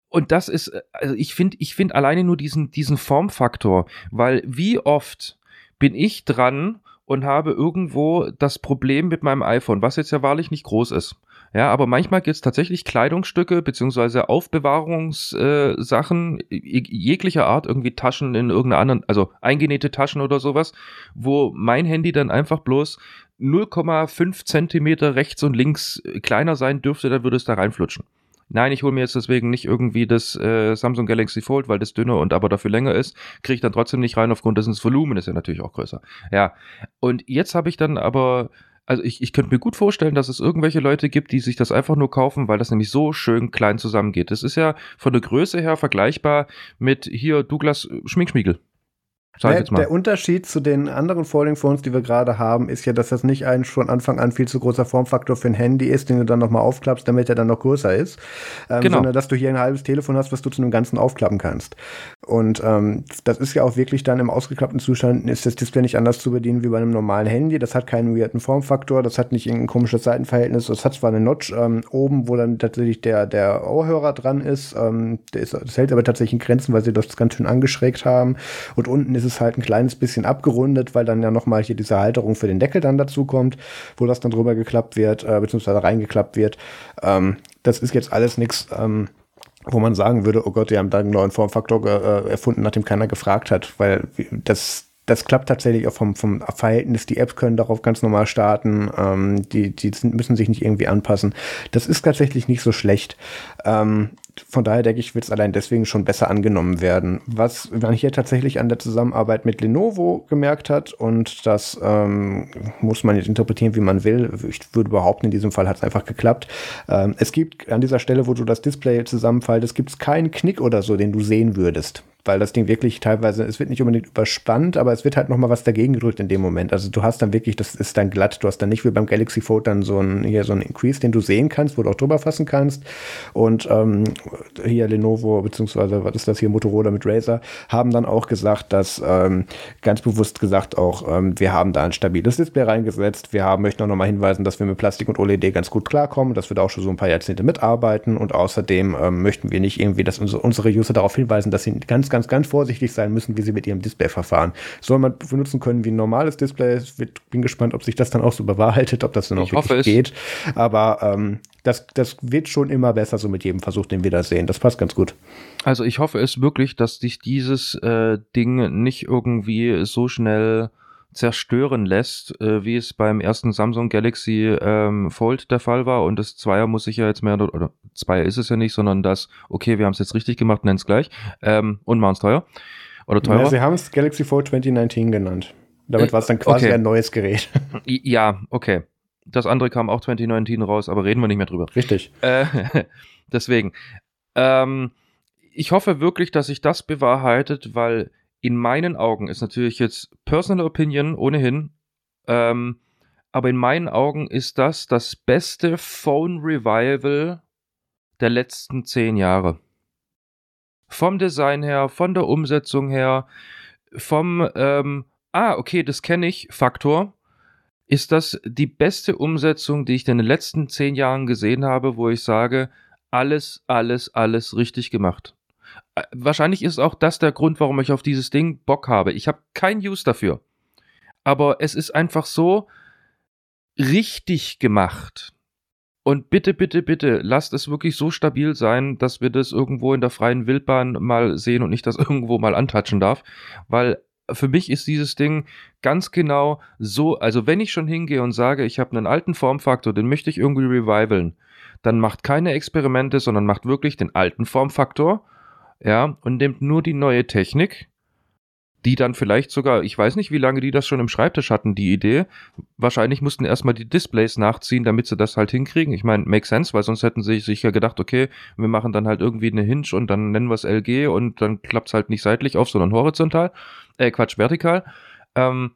und das ist, also ich finde, ich finde alleine nur diesen, diesen Formfaktor, weil wie oft bin ich dran und habe irgendwo das Problem mit meinem iPhone, was jetzt ja wahrlich nicht groß ist. Ja, aber manchmal gibt es tatsächlich Kleidungsstücke beziehungsweise Aufbewahrungssachen äh, jeglicher Art, irgendwie Taschen in irgendeiner anderen, also eingenähte Taschen oder sowas, wo mein Handy dann einfach bloß 0,5 Zentimeter rechts und links äh, kleiner sein dürfte, dann würde es da reinflutschen. Nein, ich hole mir jetzt deswegen nicht irgendwie das äh, Samsung Galaxy Fold, weil das dünner und aber dafür länger ist, kriege ich dann trotzdem nicht rein, aufgrund dessen das Volumen ist ja natürlich auch größer. Ja, und jetzt habe ich dann aber also ich, ich könnte mir gut vorstellen, dass es irgendwelche Leute gibt, die sich das einfach nur kaufen, weil das nämlich so schön klein zusammengeht. Das ist ja von der Größe her vergleichbar mit hier Douglas Schminkschmiegel. Der, der, Unterschied zu den anderen Folding Phones, die wir gerade haben, ist ja, dass das nicht ein von Anfang an viel zu großer Formfaktor für ein Handy ist, den du dann nochmal aufklappst, damit er dann noch größer ist, ähm, genau. sondern dass du hier ein halbes Telefon hast, was du zu einem ganzen aufklappen kannst. Und ähm, das ist ja auch wirklich dann im ausgeklappten Zustand, ist das Display nicht anders zu bedienen wie bei einem normalen Handy. Das hat keinen weirden Formfaktor, das hat nicht irgendein komisches Seitenverhältnis, das hat zwar eine Notch ähm, oben, wo dann tatsächlich der, der Ohrhörer dran ist, ähm, der ist, das hält aber tatsächlich in Grenzen, weil sie das ganz schön angeschrägt haben. Und unten ist es halt ein kleines bisschen abgerundet, weil dann ja nochmal hier diese Halterung für den Deckel dann dazu kommt, wo das dann drüber geklappt wird, äh, beziehungsweise reingeklappt wird. Ähm, das ist jetzt alles nichts, ähm, wo man sagen würde, oh Gott, die haben da einen neuen Formfaktor äh, erfunden, nachdem keiner gefragt hat, weil das das klappt tatsächlich auch vom, vom Verhältnis. Die Apps können darauf ganz normal starten. Ähm, die die müssen sich nicht irgendwie anpassen. Das ist tatsächlich nicht so schlecht. Ähm, von daher denke ich, wird es allein deswegen schon besser angenommen werden. Was man hier tatsächlich an der Zusammenarbeit mit Lenovo gemerkt hat, und das ähm, muss man jetzt interpretieren, wie man will. Ich würde behaupten, in diesem Fall hat es einfach geklappt. Ähm, es gibt an dieser Stelle, wo du das Display zusammenfaltest, gibt es keinen Knick oder so, den du sehen würdest weil das Ding wirklich teilweise, es wird nicht unbedingt überspannt, aber es wird halt nochmal was dagegen gedrückt in dem Moment. Also du hast dann wirklich, das ist dann glatt, du hast dann nicht wie beim Galaxy Fold dann so ein, hier so ein Increase, den du sehen kannst, wo du auch drüber fassen kannst. Und ähm, hier Lenovo, beziehungsweise was ist das hier, Motorola mit Razer, haben dann auch gesagt, dass ähm, ganz bewusst gesagt auch, ähm, wir haben da ein stabiles Display reingesetzt. Wir haben, möchten auch nochmal hinweisen, dass wir mit Plastik und OLED ganz gut klarkommen, dass wir da auch schon so ein paar Jahrzehnte mitarbeiten und außerdem ähm, möchten wir nicht irgendwie, dass unsere, unsere User darauf hinweisen, dass sie ganz, ganz, ganz vorsichtig sein müssen, wie sie mit ihrem Display verfahren. Soll man benutzen können wie ein normales Display. Ich bin gespannt, ob sich das dann auch so bewahrheitet, ob das dann auch ich wirklich geht. Aber ähm, das, das wird schon immer besser, so mit jedem Versuch, den wir da sehen. Das passt ganz gut. Also ich hoffe es wirklich, dass dich dieses äh, Ding nicht irgendwie so schnell zerstören lässt, äh, wie es beim ersten Samsung Galaxy ähm, Fold der Fall war. Und das Zweier muss ich ja jetzt mehr, oder Zweier ist es ja nicht, sondern das, okay, wir haben es jetzt richtig gemacht, nennen es gleich. Ähm, und machen es teuer. Oder teurer. Ja, sie haben es Galaxy Fold 2019 genannt. Damit äh, war es dann quasi okay. ein neues Gerät. Ja, okay. Das andere kam auch 2019 raus, aber reden wir nicht mehr drüber. Richtig. Äh, deswegen. Ähm, ich hoffe wirklich, dass sich das bewahrheitet, weil in meinen Augen ist natürlich jetzt Personal Opinion ohnehin, ähm, aber in meinen Augen ist das das beste Phone Revival der letzten zehn Jahre. Vom Design her, von der Umsetzung her, vom, ähm, ah, okay, das kenne ich, Faktor, ist das die beste Umsetzung, die ich in den letzten zehn Jahren gesehen habe, wo ich sage, alles, alles, alles richtig gemacht. Äh, wahrscheinlich ist auch das der Grund, warum ich auf dieses Ding Bock habe. Ich habe kein Use dafür. Aber es ist einfach so richtig gemacht. Und bitte, bitte, bitte, lasst es wirklich so stabil sein, dass wir das irgendwo in der freien Wildbahn mal sehen und nicht das irgendwo mal antatschen darf. Weil für mich ist dieses Ding ganz genau so, also wenn ich schon hingehe und sage, ich habe einen alten Formfaktor, den möchte ich irgendwie revivalen, dann macht keine Experimente, sondern macht wirklich den alten Formfaktor, ja, und nimmt nur die neue Technik die dann vielleicht sogar, ich weiß nicht, wie lange die das schon im Schreibtisch hatten, die Idee. Wahrscheinlich mussten erstmal die Displays nachziehen, damit sie das halt hinkriegen. Ich meine, make sense, weil sonst hätten sie sich ja gedacht, okay, wir machen dann halt irgendwie eine Hinge und dann nennen wir es LG und dann klappt es halt nicht seitlich auf, sondern horizontal. Äh, Quatsch, vertikal. Ähm,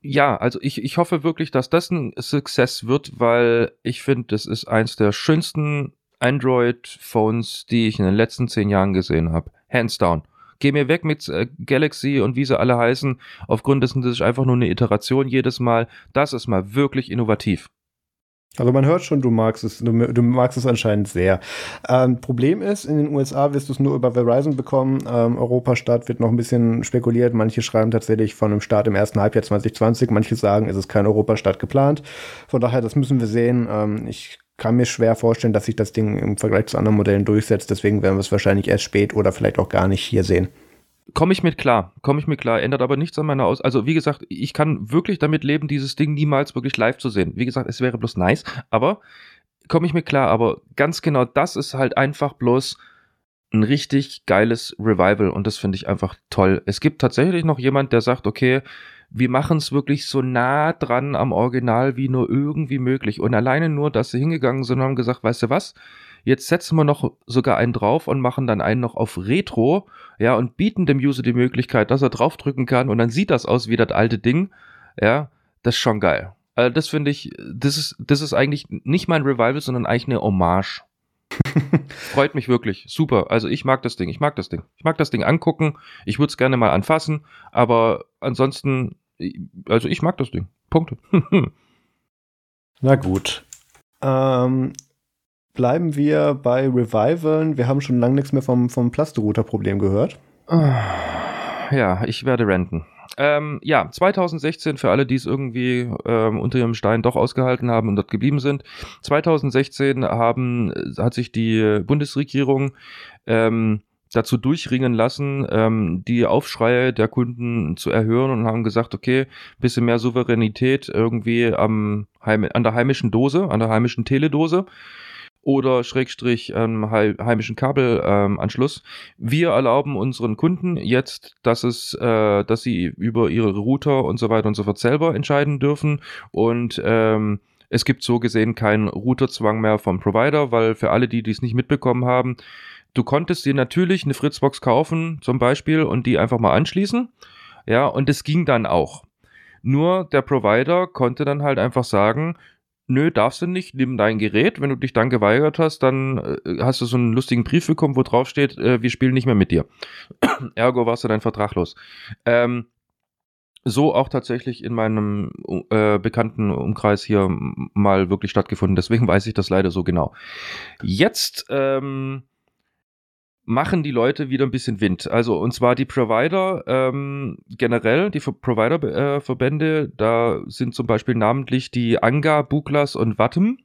ja, also ich, ich hoffe wirklich, dass das ein Success wird, weil ich finde, das ist eins der schönsten Android-Phones, die ich in den letzten zehn Jahren gesehen habe. Hands down geh mir weg mit äh, Galaxy und wie sie alle heißen, aufgrund dessen, dass ich einfach nur eine Iteration jedes Mal. Das ist mal wirklich innovativ. Also man hört schon, du magst es, du, du magst es anscheinend sehr. Ähm, Problem ist, in den USA wirst du es nur über Verizon bekommen. Ähm, Europa-Start wird noch ein bisschen spekuliert. Manche schreiben tatsächlich von einem Start im ersten Halbjahr 2020. Manche sagen, es ist kein Europa-Start geplant. Von daher, das müssen wir sehen. Ähm, ich kann mir schwer vorstellen, dass sich das Ding im Vergleich zu anderen Modellen durchsetzt. Deswegen werden wir es wahrscheinlich erst spät oder vielleicht auch gar nicht hier sehen. Komme ich mit klar, komme ich mit klar, ändert aber nichts an meiner Aus. Also wie gesagt, ich kann wirklich damit leben, dieses Ding niemals wirklich live zu sehen. Wie gesagt, es wäre bloß nice, aber komme ich mit klar. Aber ganz genau, das ist halt einfach bloß ein richtig geiles Revival und das finde ich einfach toll. Es gibt tatsächlich noch jemand, der sagt, okay, wir machen es wirklich so nah dran am Original wie nur irgendwie möglich. Und alleine nur, dass sie hingegangen sind und haben gesagt, weißt du was, jetzt setzen wir noch sogar einen drauf und machen dann einen noch auf Retro, ja, und bieten dem User die Möglichkeit, dass er draufdrücken kann und dann sieht das aus wie das alte Ding, ja, das ist schon geil. Also das finde ich, das ist, das ist eigentlich nicht mein Revival, sondern eigentlich eine Hommage. Freut mich wirklich. Super. Also ich mag das Ding. Ich mag das Ding. Ich mag das Ding angucken. Ich würde es gerne mal anfassen. Aber ansonsten, also ich mag das Ding. Punkte. Na gut. Ähm, bleiben wir bei Revivalen. Wir haben schon lange nichts mehr vom, vom Plasterouter-Problem gehört. Ja, ich werde renten. Ähm, ja, 2016 für alle, die es irgendwie ähm, unter ihrem Stein doch ausgehalten haben und dort geblieben sind. 2016 haben, hat sich die Bundesregierung ähm, dazu durchringen lassen, ähm, die Aufschreie der Kunden zu erhören und haben gesagt, okay, bisschen mehr Souveränität irgendwie am, an der heimischen Dose, an der heimischen Teledose oder Schrägstrich ähm, heimischen Kabelanschluss. Ähm, wir erlauben unseren Kunden jetzt, dass es, äh, dass sie über ihre Router und so weiter und so fort selber entscheiden dürfen und ähm, es gibt so gesehen keinen Routerzwang mehr vom Provider, weil für alle, die dies nicht mitbekommen haben, du konntest dir natürlich eine Fritzbox kaufen, zum Beispiel, und die einfach mal anschließen. Ja, und es ging dann auch. Nur der Provider konnte dann halt einfach sagen, nö, darfst du nicht, nimm dein Gerät. Wenn du dich dann geweigert hast, dann äh, hast du so einen lustigen Brief bekommen, wo drauf steht, äh, wir spielen nicht mehr mit dir. Ergo warst du dein Vertrag los. Ähm, so auch tatsächlich in meinem äh, bekannten Umkreis hier mal wirklich stattgefunden. Deswegen weiß ich das leider so genau. Jetzt ähm, machen die Leute wieder ein bisschen Wind. Also und zwar die Provider ähm, generell, die Provider-Verbände, äh, da sind zum Beispiel namentlich die Anga, Buklas und Wattem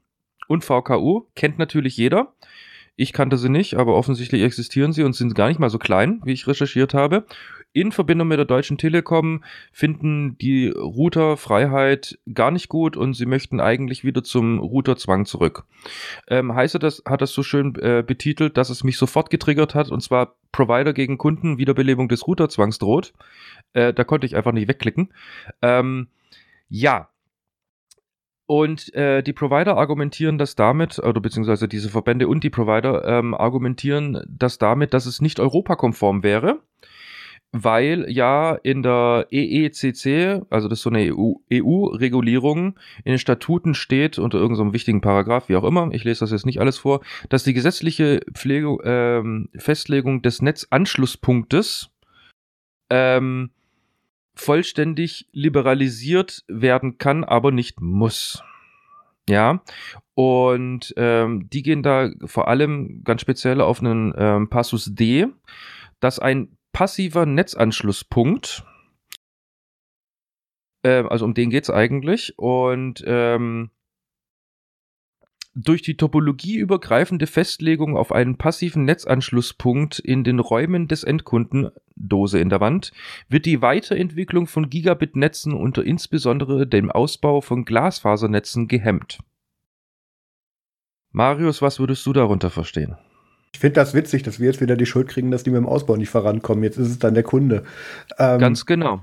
und VKU, kennt natürlich jeder. Ich kannte sie nicht, aber offensichtlich existieren sie und sind gar nicht mal so klein, wie ich recherchiert habe. In Verbindung mit der Deutschen Telekom finden die Routerfreiheit gar nicht gut und sie möchten eigentlich wieder zum Routerzwang zurück. Ähm, heißt das, hat das so schön äh, betitelt, dass es mich sofort getriggert hat und zwar Provider gegen Kunden, Wiederbelebung des Routerzwangs droht. Äh, da konnte ich einfach nicht wegklicken. Ähm, ja, und äh, die Provider argumentieren das damit, oder beziehungsweise diese Verbände und die Provider ähm, argumentieren das damit, dass es nicht europakonform wäre, weil ja in der EECC, also das ist so eine EU-Regulierung, EU in den Statuten steht, unter irgendeinem so wichtigen Paragraph, wie auch immer, ich lese das jetzt nicht alles vor, dass die gesetzliche Pflege, ähm, Festlegung des Netzanschlusspunktes ähm, vollständig liberalisiert werden kann, aber nicht muss. Ja, und ähm, die gehen da vor allem ganz speziell auf einen ähm, Passus D, dass ein passiver Netzanschlusspunkt, äh, also um den geht es eigentlich, und ähm, durch die topologieübergreifende Festlegung auf einen passiven Netzanschlusspunkt in den Räumen des Endkunden, Dose in der Wand, wird die Weiterentwicklung von Gigabit-Netzen unter insbesondere dem Ausbau von Glasfasernetzen gehemmt. Marius, was würdest du darunter verstehen? Ich finde das witzig, dass wir jetzt wieder die Schuld kriegen, dass die mit dem Ausbau nicht vorankommen. Jetzt ist es dann der Kunde. Ähm, Ganz genau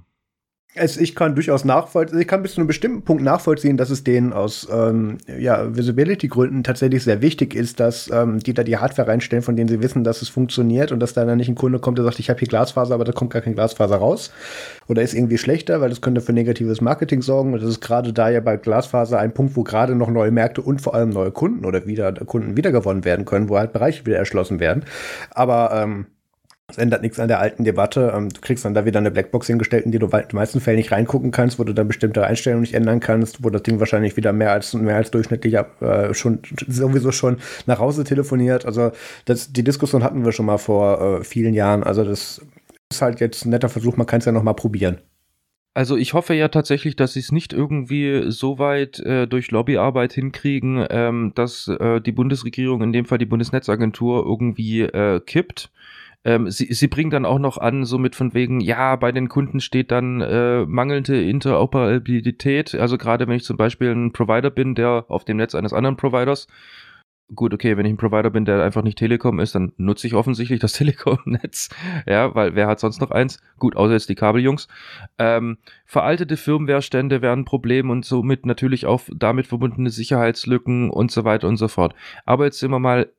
es, ich kann durchaus nachvollziehen, ich kann bis zu einem bestimmten Punkt nachvollziehen, dass es denen aus ähm, ja, Visibility-Gründen tatsächlich sehr wichtig ist, dass ähm, die da die Hardware reinstellen, von denen sie wissen, dass es funktioniert und dass da dann nicht ein Kunde kommt, der sagt, ich habe hier Glasfaser, aber da kommt gar kein Glasfaser raus. Oder ist irgendwie schlechter, weil das könnte für negatives Marketing sorgen. Und das ist gerade da ja bei Glasfaser ein Punkt, wo gerade noch neue Märkte und vor allem neue Kunden oder wieder Kunden wiedergewonnen werden können, wo halt Bereiche wieder erschlossen werden. Aber ähm, das ändert nichts an der alten Debatte. Ähm, du kriegst dann da wieder eine Blackbox hingestellt, in die du in den meisten Fällen nicht reingucken kannst, wo du dann bestimmte Einstellungen nicht ändern kannst, wo das Ding wahrscheinlich wieder mehr als mehr als durchschnittlich äh, schon sowieso schon nach Hause telefoniert. Also das, die Diskussion hatten wir schon mal vor äh, vielen Jahren. Also das ist halt jetzt ein netter Versuch, man kann es ja noch mal probieren. Also ich hoffe ja tatsächlich, dass sie es nicht irgendwie so weit äh, durch Lobbyarbeit hinkriegen, ähm, dass äh, die Bundesregierung, in dem Fall die Bundesnetzagentur, irgendwie äh, kippt ähm, sie, sie bringt dann auch noch an, so mit von wegen, ja, bei den Kunden steht dann äh, mangelnde Interoperabilität. Also gerade wenn ich zum Beispiel ein Provider bin, der auf dem Netz eines anderen Providers gut, okay, wenn ich ein Provider bin, der einfach nicht Telekom ist, dann nutze ich offensichtlich das Telekom-Netz. Ja, weil wer hat sonst noch eins? Gut, außer jetzt die Kabeljungs. Ähm, veraltete Firmwarestände wären ein Problem und somit natürlich auch damit verbundene Sicherheitslücken und so weiter und so fort. Aber jetzt sind wir mal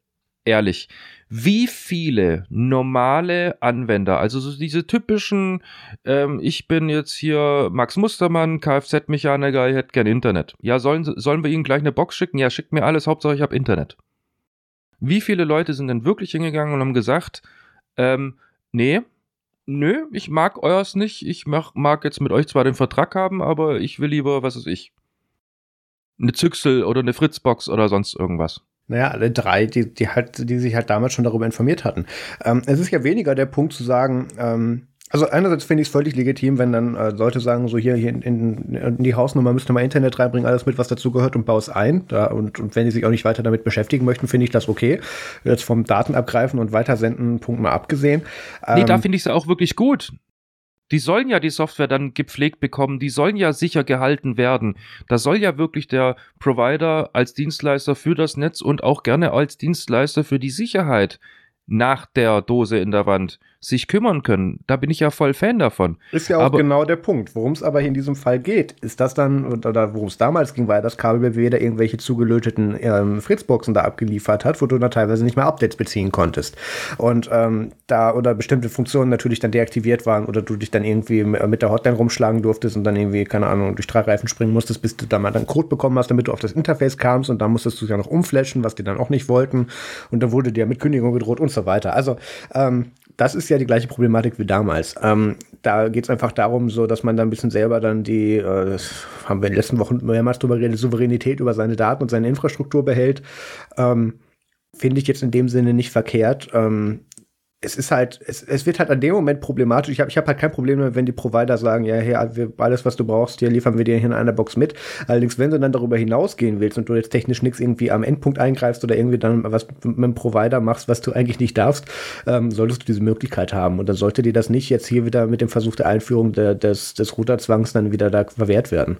ehrlich wie viele normale Anwender, also so diese typischen, ähm, ich bin jetzt hier Max Mustermann, Kfz-Mechaniker, ich hätte gern Internet. Ja, sollen, sollen wir ihnen gleich eine Box schicken? Ja, schickt mir alles, Hauptsache ich habe Internet. Wie viele Leute sind denn wirklich hingegangen und haben gesagt, ähm, nee, nö, ich mag euers nicht, ich mach, mag jetzt mit euch zwar den Vertrag haben, aber ich will lieber, was weiß ich, eine Züchsel oder eine Fritzbox oder sonst irgendwas. Naja, alle drei, die, die, halt, die sich halt damals schon darüber informiert hatten. Ähm, es ist ja weniger der Punkt zu sagen, ähm, also einerseits finde ich es völlig legitim, wenn dann äh, Leute sagen, so hier, hier in, in, in die Hausnummer müsste mal Internet reinbringen, alles mit, was dazugehört und baue es ein. Da, und, und wenn die sich auch nicht weiter damit beschäftigen möchten, finde ich das okay. Jetzt vom Datenabgreifen und Weitersenden Punkt mal abgesehen. Nee, da ähm, finde ich es auch wirklich gut. Die sollen ja die Software dann gepflegt bekommen, die sollen ja sicher gehalten werden. Da soll ja wirklich der Provider als Dienstleister für das Netz und auch gerne als Dienstleister für die Sicherheit nach der Dose in der Wand sich kümmern können. Da bin ich ja voll Fan davon. Ist ja auch aber, genau der Punkt. Worum es aber hier in diesem Fall geht, ist das dann, oder worum es damals ging, war ja, dass KBW da irgendwelche zugelöteten ähm, Fritzboxen da abgeliefert hat, wo du dann teilweise nicht mehr Updates beziehen konntest. Und ähm, da, oder bestimmte Funktionen natürlich dann deaktiviert waren oder du dich dann irgendwie mit der Hotline rumschlagen durftest und dann irgendwie, keine Ahnung, durch drei Reifen springen musstest, bis du dann mal dann Code bekommen hast, damit du auf das Interface kamst und dann musstest du es ja noch umflashen, was die dann auch nicht wollten. Und dann wurde dir mit Kündigung gedroht und so weiter. Also, ähm, das ist ja die gleiche Problematik wie damals. Ähm, da geht es einfach darum, so dass man dann ein bisschen selber dann die, äh, das haben wir in den letzten Wochen mehrmals drüber geredet, Souveränität über seine Daten und seine Infrastruktur behält. Ähm, Finde ich jetzt in dem Sinne nicht verkehrt. Ähm, es ist halt, es, es wird halt an dem Moment problematisch. Ich habe ich hab halt kein Problem damit, wenn die Provider sagen, ja, hey, alles, was du brauchst, hier liefern wir dir hier in einer Box mit. Allerdings, wenn du dann darüber hinausgehen willst und du jetzt technisch nichts irgendwie am Endpunkt eingreifst oder irgendwie dann was mit dem Provider machst, was du eigentlich nicht darfst, ähm, solltest du diese Möglichkeit haben. Und dann sollte dir das nicht jetzt hier wieder mit dem Versuch der Einführung der, des, des Routerzwangs dann wieder da verwehrt werden.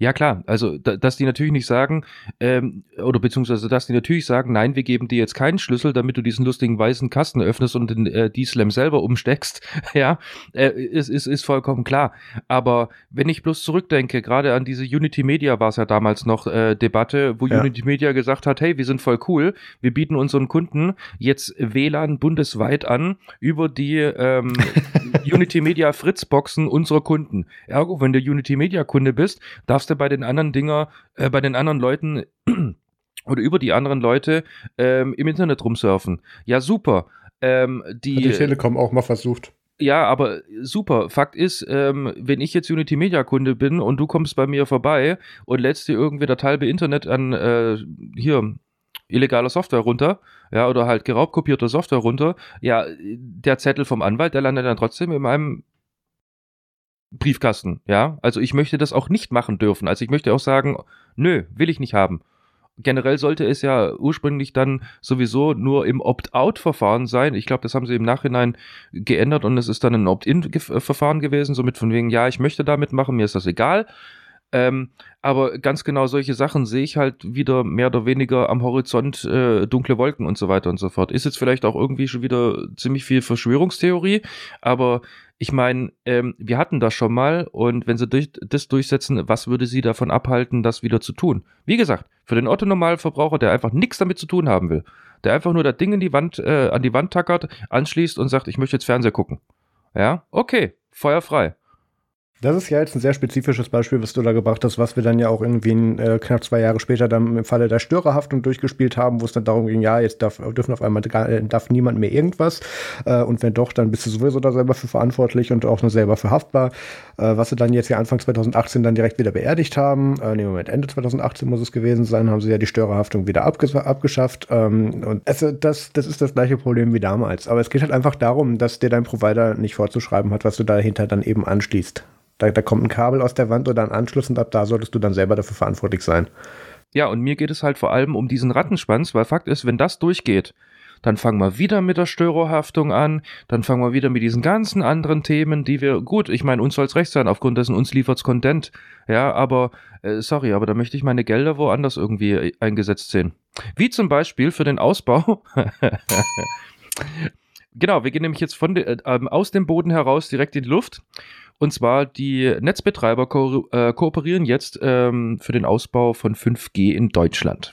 Ja, klar. Also, da, dass die natürlich nicht sagen, ähm, oder beziehungsweise, dass die natürlich sagen, nein, wir geben dir jetzt keinen Schlüssel, damit du diesen lustigen weißen Kasten öffnest und den äh, D-Slam selber umsteckst. ja, äh, ist, ist, ist vollkommen klar. Aber wenn ich bloß zurückdenke, gerade an diese Unity Media war es ja damals noch äh, Debatte, wo ja. Unity Media gesagt hat, hey, wir sind voll cool, wir bieten unseren Kunden jetzt WLAN bundesweit an über die ähm, Unity Media Fritzboxen unserer Kunden. Ergo, wenn du Unity Media Kunde bist, darfst du bei den anderen Dinger, äh, bei den anderen Leuten oder über die anderen Leute ähm, im Internet rumsurfen. Ja, super. Ähm, die, Hat die Telekom auch mal versucht. Ja, aber super. Fakt ist, ähm, wenn ich jetzt Unity Media Kunde bin und du kommst bei mir vorbei und lädst dir irgendwie das halbe Internet an äh, hier illegaler Software runter, ja, oder halt geraubt kopierte Software runter, ja, der Zettel vom Anwalt, der landet dann trotzdem in meinem Briefkasten, ja. Also ich möchte das auch nicht machen dürfen. Also ich möchte auch sagen, nö, will ich nicht haben. generell sollte es ja ursprünglich dann sowieso nur im Opt-out-Verfahren sein. Ich glaube, das haben sie im Nachhinein geändert und es ist dann ein Opt-in-Verfahren gewesen, somit von wegen, ja, ich möchte damit machen, mir ist das egal. Ähm, aber ganz genau solche Sachen sehe ich halt wieder mehr oder weniger am Horizont äh, dunkle Wolken und so weiter und so fort. Ist jetzt vielleicht auch irgendwie schon wieder ziemlich viel Verschwörungstheorie, aber ich meine, ähm, wir hatten das schon mal und wenn sie durch, das durchsetzen, was würde sie davon abhalten, das wieder zu tun? Wie gesagt, für den Otto-Normalverbraucher, der einfach nichts damit zu tun haben will, der einfach nur das Ding in die Wand, äh, an die Wand tackert, anschließt und sagt, ich möchte jetzt Fernseher gucken. Ja, okay, feuerfrei. Das ist ja jetzt ein sehr spezifisches Beispiel, was du da gebracht hast, was wir dann ja auch irgendwie äh, knapp zwei Jahre später dann im Falle der Störerhaftung durchgespielt haben, wo es dann darum ging, ja, jetzt darf, dürfen auf einmal äh, darf niemand mehr irgendwas äh, und wenn doch, dann bist du sowieso da selber für verantwortlich und auch nur selber für haftbar, äh, was sie dann jetzt ja Anfang 2018 dann direkt wieder beerdigt haben. Äh, nee, Moment, Ende 2018 muss es gewesen sein, haben sie ja die Störerhaftung wieder abges abgeschafft ähm, und also das, das ist das gleiche Problem wie damals, aber es geht halt einfach darum, dass dir dein Provider nicht vorzuschreiben hat, was du dahinter dann eben anschließt. Da, da kommt ein Kabel aus der Wand oder ein Anschluss und ab da solltest du dann selber dafür verantwortlich sein. Ja, und mir geht es halt vor allem um diesen Rattenschwanz, weil Fakt ist, wenn das durchgeht, dann fangen wir wieder mit der Störerhaftung an, dann fangen wir wieder mit diesen ganzen anderen Themen, die wir, gut, ich meine, uns soll es recht sein, aufgrund dessen uns liefert's Content, ja, aber, äh, sorry, aber da möchte ich meine Gelder woanders irgendwie eingesetzt sehen. Wie zum Beispiel für den Ausbau. genau, wir gehen nämlich jetzt von de, äh, ähm, aus dem Boden heraus direkt in die Luft und zwar die Netzbetreiber ko äh, kooperieren jetzt ähm, für den Ausbau von 5G in Deutschland.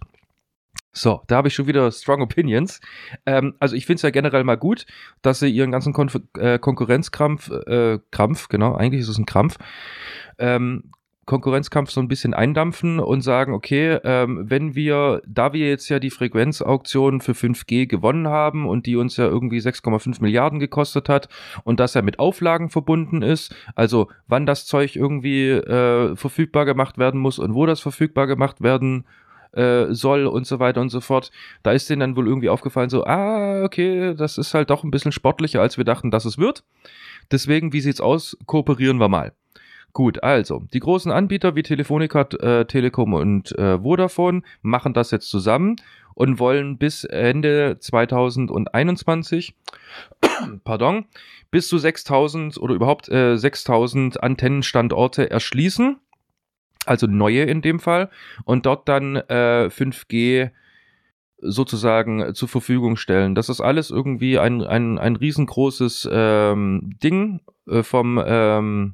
So, da habe ich schon wieder strong opinions. Ähm, also ich finde es ja generell mal gut, dass sie ihren ganzen Konf äh, Konkurrenzkrampf, äh, Krampf, genau, eigentlich ist es ein Krampf, ähm, Konkurrenzkampf so ein bisschen eindampfen und sagen, okay, ähm, wenn wir, da wir jetzt ja die Frequenzauktion für 5G gewonnen haben und die uns ja irgendwie 6,5 Milliarden gekostet hat und das ja mit Auflagen verbunden ist, also wann das Zeug irgendwie äh, verfügbar gemacht werden muss und wo das verfügbar gemacht werden äh, soll und so weiter und so fort. Da ist denen dann wohl irgendwie aufgefallen, so, ah, okay, das ist halt doch ein bisschen sportlicher, als wir dachten, dass es wird. Deswegen, wie sieht's aus? Kooperieren wir mal. Gut, also die großen Anbieter wie Telefonica, äh, Telekom und äh, Vodafone machen das jetzt zusammen und wollen bis Ende 2021, pardon, bis zu 6000 oder überhaupt äh, 6000 Antennenstandorte erschließen, also neue in dem Fall, und dort dann äh, 5G sozusagen zur Verfügung stellen. Das ist alles irgendwie ein, ein, ein riesengroßes ähm, Ding äh, vom ähm,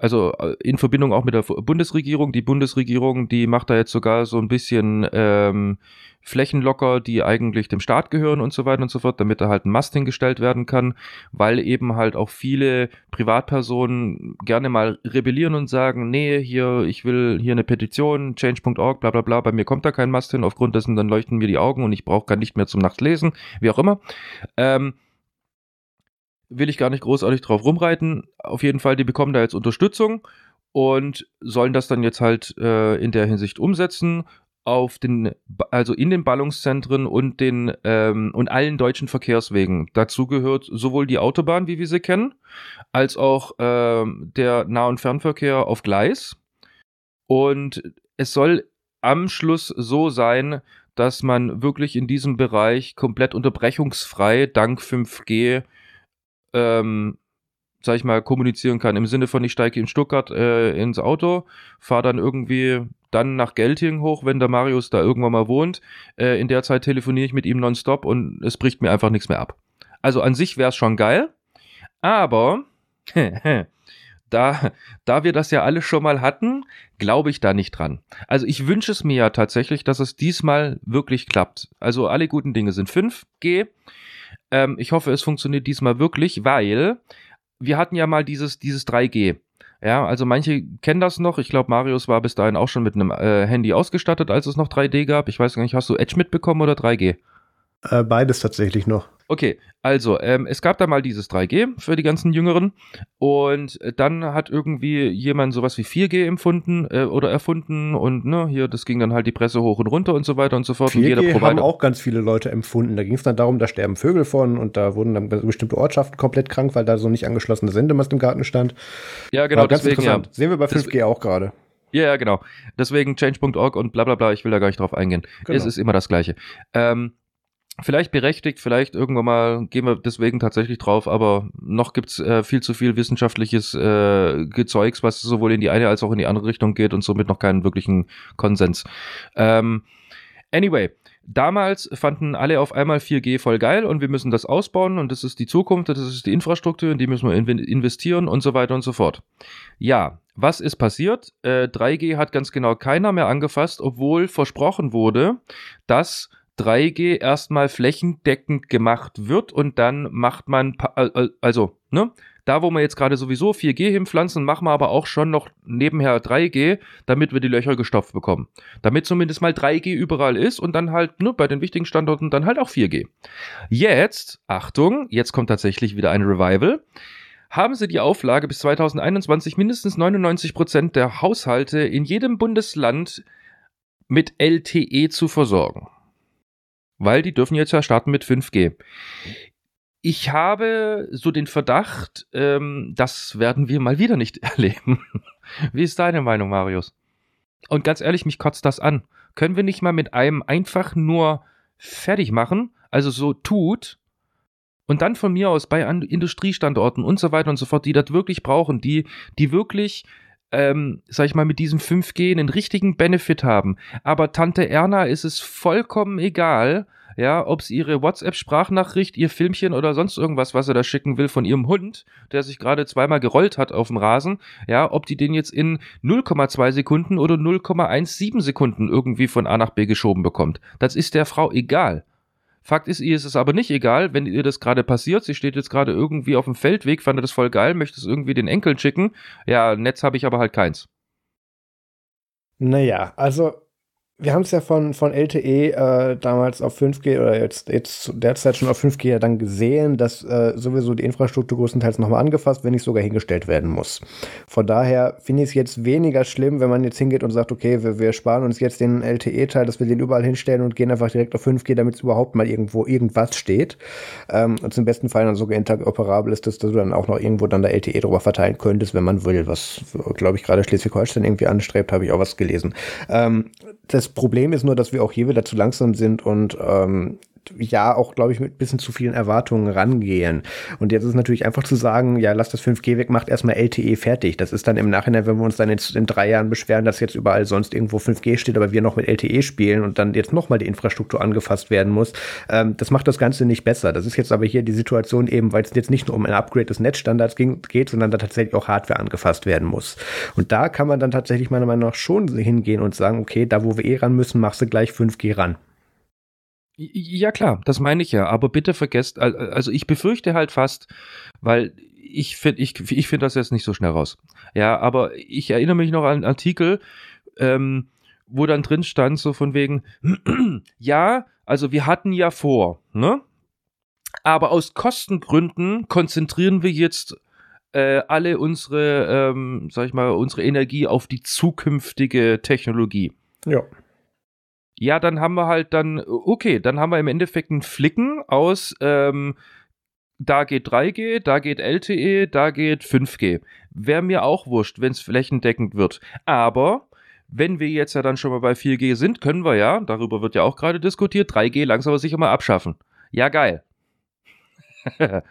also äh, in Verbindung auch mit der Bundesregierung. Die Bundesregierung, die macht da jetzt sogar so ein bisschen ähm, Flächen locker, die eigentlich dem Staat gehören und so weiter und so fort, damit da halt ein Mast hingestellt werden kann, weil eben halt auch viele Privatpersonen gerne mal rebellieren und sagen, nee, hier, ich will hier eine Petition, change.org, bla bla bla, bei mir kommt da kein Mast hin, aufgrund dessen dann leuchten mir die Augen und ich brauche gar nicht mehr zum Nacht lesen, wie auch immer. Ähm, will ich gar nicht großartig drauf rumreiten. Auf jeden Fall, die bekommen da jetzt Unterstützung und sollen das dann jetzt halt äh, in der Hinsicht umsetzen auf den, also in den Ballungszentren und den ähm, und allen deutschen Verkehrswegen. Dazu gehört sowohl die Autobahn, wie wir sie kennen, als auch ähm, der Nah- und Fernverkehr auf Gleis. Und es soll am Schluss so sein, dass man wirklich in diesem Bereich komplett unterbrechungsfrei dank 5G ähm, sag ich mal, kommunizieren kann. Im Sinne von, ich steige in Stuttgart äh, ins Auto, fahre dann irgendwie dann nach Gelting hoch, wenn der Marius da irgendwann mal wohnt. Äh, in der Zeit telefoniere ich mit ihm nonstop und es bricht mir einfach nichts mehr ab. Also an sich wäre es schon geil, aber da, da wir das ja alle schon mal hatten, glaube ich da nicht dran. Also ich wünsche es mir ja tatsächlich, dass es diesmal wirklich klappt. Also alle guten Dinge sind 5G. Ähm, ich hoffe, es funktioniert diesmal wirklich, weil wir hatten ja mal dieses, dieses 3G. Ja, also manche kennen das noch. Ich glaube, Marius war bis dahin auch schon mit einem äh, Handy ausgestattet, als es noch 3D gab. Ich weiß gar nicht, hast du Edge mitbekommen oder 3G? Äh, beides tatsächlich noch. Okay, also ähm, es gab da mal dieses 3G für die ganzen Jüngeren und dann hat irgendwie jemand sowas wie 4G empfunden äh, oder erfunden und ne, hier, das ging dann halt die Presse hoch und runter und so weiter und so fort. 4G und jeder Provider haben auch ganz viele Leute empfunden. Da ging es dann darum, da sterben Vögel von und da wurden dann bestimmte Ortschaften komplett krank, weil da so nicht angeschlossene Sendemast im Garten stand. Ja, genau, ganz deswegen, interessant. Ja. Sehen wir bei 5G das, auch gerade. Ja, ja, genau. Deswegen change.org und bla bla bla, ich will da gar nicht drauf eingehen. Genau. Es ist immer das Gleiche. Ähm, vielleicht berechtigt, vielleicht irgendwann mal gehen wir deswegen tatsächlich drauf, aber noch gibt's äh, viel zu viel wissenschaftliches äh, Gezeugs, was sowohl in die eine als auch in die andere Richtung geht und somit noch keinen wirklichen Konsens. Ähm, anyway, damals fanden alle auf einmal 4G voll geil und wir müssen das ausbauen und das ist die Zukunft, das ist die Infrastruktur, in die müssen wir investieren und so weiter und so fort. Ja, was ist passiert? Äh, 3G hat ganz genau keiner mehr angefasst, obwohl versprochen wurde, dass 3G erstmal flächendeckend gemacht wird und dann macht man, also, ne? Da, wo wir jetzt gerade sowieso 4G hinpflanzen, machen wir aber auch schon noch nebenher 3G, damit wir die Löcher gestopft bekommen. Damit zumindest mal 3G überall ist und dann halt ne, bei den wichtigen Standorten dann halt auch 4G. Jetzt, Achtung, jetzt kommt tatsächlich wieder ein Revival haben sie die Auflage bis 2021 mindestens 99 Prozent der Haushalte in jedem Bundesland mit LTE zu versorgen. Weil die dürfen jetzt ja starten mit 5G. Ich habe so den Verdacht, ähm, das werden wir mal wieder nicht erleben. Wie ist deine Meinung, Marius? Und ganz ehrlich, mich kotzt das an. Können wir nicht mal mit einem einfach nur fertig machen? Also so tut und dann von mir aus bei Industriestandorten und so weiter und so fort, die das wirklich brauchen, die, die wirklich ähm, sag ich mal, mit diesem 5G einen richtigen Benefit haben. Aber Tante Erna ist es vollkommen egal, ja, ob sie ihre WhatsApp-Sprachnachricht, ihr Filmchen oder sonst irgendwas, was er da schicken will von ihrem Hund, der sich gerade zweimal gerollt hat auf dem Rasen, ja, ob die den jetzt in 0,2 Sekunden oder 0,17 Sekunden irgendwie von A nach B geschoben bekommt. Das ist der Frau egal. Fakt ist, ihr ist es aber nicht egal, wenn ihr das gerade passiert. Sie steht jetzt gerade irgendwie auf dem Feldweg, fand das voll geil, möchte es irgendwie den Enkeln schicken. Ja, Netz habe ich aber halt keins. Naja, also wir haben es ja von, von LTE äh, damals auf 5G oder jetzt, jetzt derzeit schon auf 5G ja dann gesehen, dass äh, sowieso die Infrastruktur größtenteils nochmal angefasst, wenn nicht sogar hingestellt werden muss. Von daher finde ich es jetzt weniger schlimm, wenn man jetzt hingeht und sagt, okay, wir, wir sparen uns jetzt den LTE-Teil, dass wir den überall hinstellen und gehen einfach direkt auf 5G, damit es überhaupt mal irgendwo irgendwas steht. Ähm, und zum besten Fall dann sogar interoperabel ist, dass du dann auch noch irgendwo dann der LTE drüber verteilen könntest, wenn man will, was, glaube ich, gerade Schleswig-Holstein irgendwie anstrebt, habe ich auch was gelesen. Ähm, das Problem ist nur, dass wir auch hier wieder zu langsam sind und ähm, ja auch, glaube ich, mit ein bisschen zu vielen Erwartungen rangehen. Und jetzt ist natürlich einfach zu sagen, ja, lass das 5G weg, macht erstmal LTE fertig. Das ist dann im Nachhinein, wenn wir uns dann jetzt in drei Jahren beschweren, dass jetzt überall sonst irgendwo 5G steht, aber wir noch mit LTE spielen und dann jetzt nochmal die Infrastruktur angefasst werden muss. Ähm, das macht das Ganze nicht besser. Das ist jetzt aber hier die Situation eben, weil es jetzt nicht nur um ein Upgrade des Netzstandards ging, geht, sondern da tatsächlich auch Hardware angefasst werden muss. Und da kann man dann tatsächlich meiner Meinung nach schon hingehen und sagen, okay, da wo wir eh ran müssen, machst du gleich 5G ran. Ja, klar, das meine ich ja. Aber bitte vergesst, also ich befürchte halt fast, weil ich finde ich, ich finde das jetzt nicht so schnell raus. Ja, aber ich erinnere mich noch an einen Artikel, ähm, wo dann drin stand, so von wegen, ja, also wir hatten ja vor, ne? Aber aus Kostengründen konzentrieren wir jetzt äh, alle unsere, ähm, sag ich mal, unsere Energie auf die zukünftige Technologie. Ja. Ja, dann haben wir halt dann, okay, dann haben wir im Endeffekt einen Flicken aus, ähm, da geht 3G, da geht LTE, da geht 5G. Wäre mir auch wurscht, wenn es flächendeckend wird. Aber wenn wir jetzt ja dann schon mal bei 4G sind, können wir ja, darüber wird ja auch gerade diskutiert, 3G langsam aber sicher mal abschaffen. Ja, geil.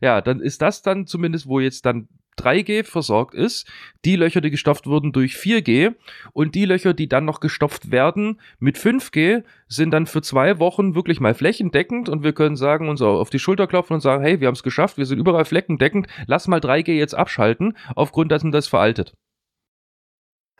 ja, dann ist das dann zumindest, wo jetzt dann 3G versorgt ist, die Löcher, die gestopft wurden durch 4G und die Löcher, die dann noch gestopft werden mit 5G, sind dann für zwei Wochen wirklich mal flächendeckend und wir können sagen, uns auf die Schulter klopfen und sagen, hey, wir haben es geschafft, wir sind überall flächendeckend, lass mal 3G jetzt abschalten, aufgrund dessen das veraltet.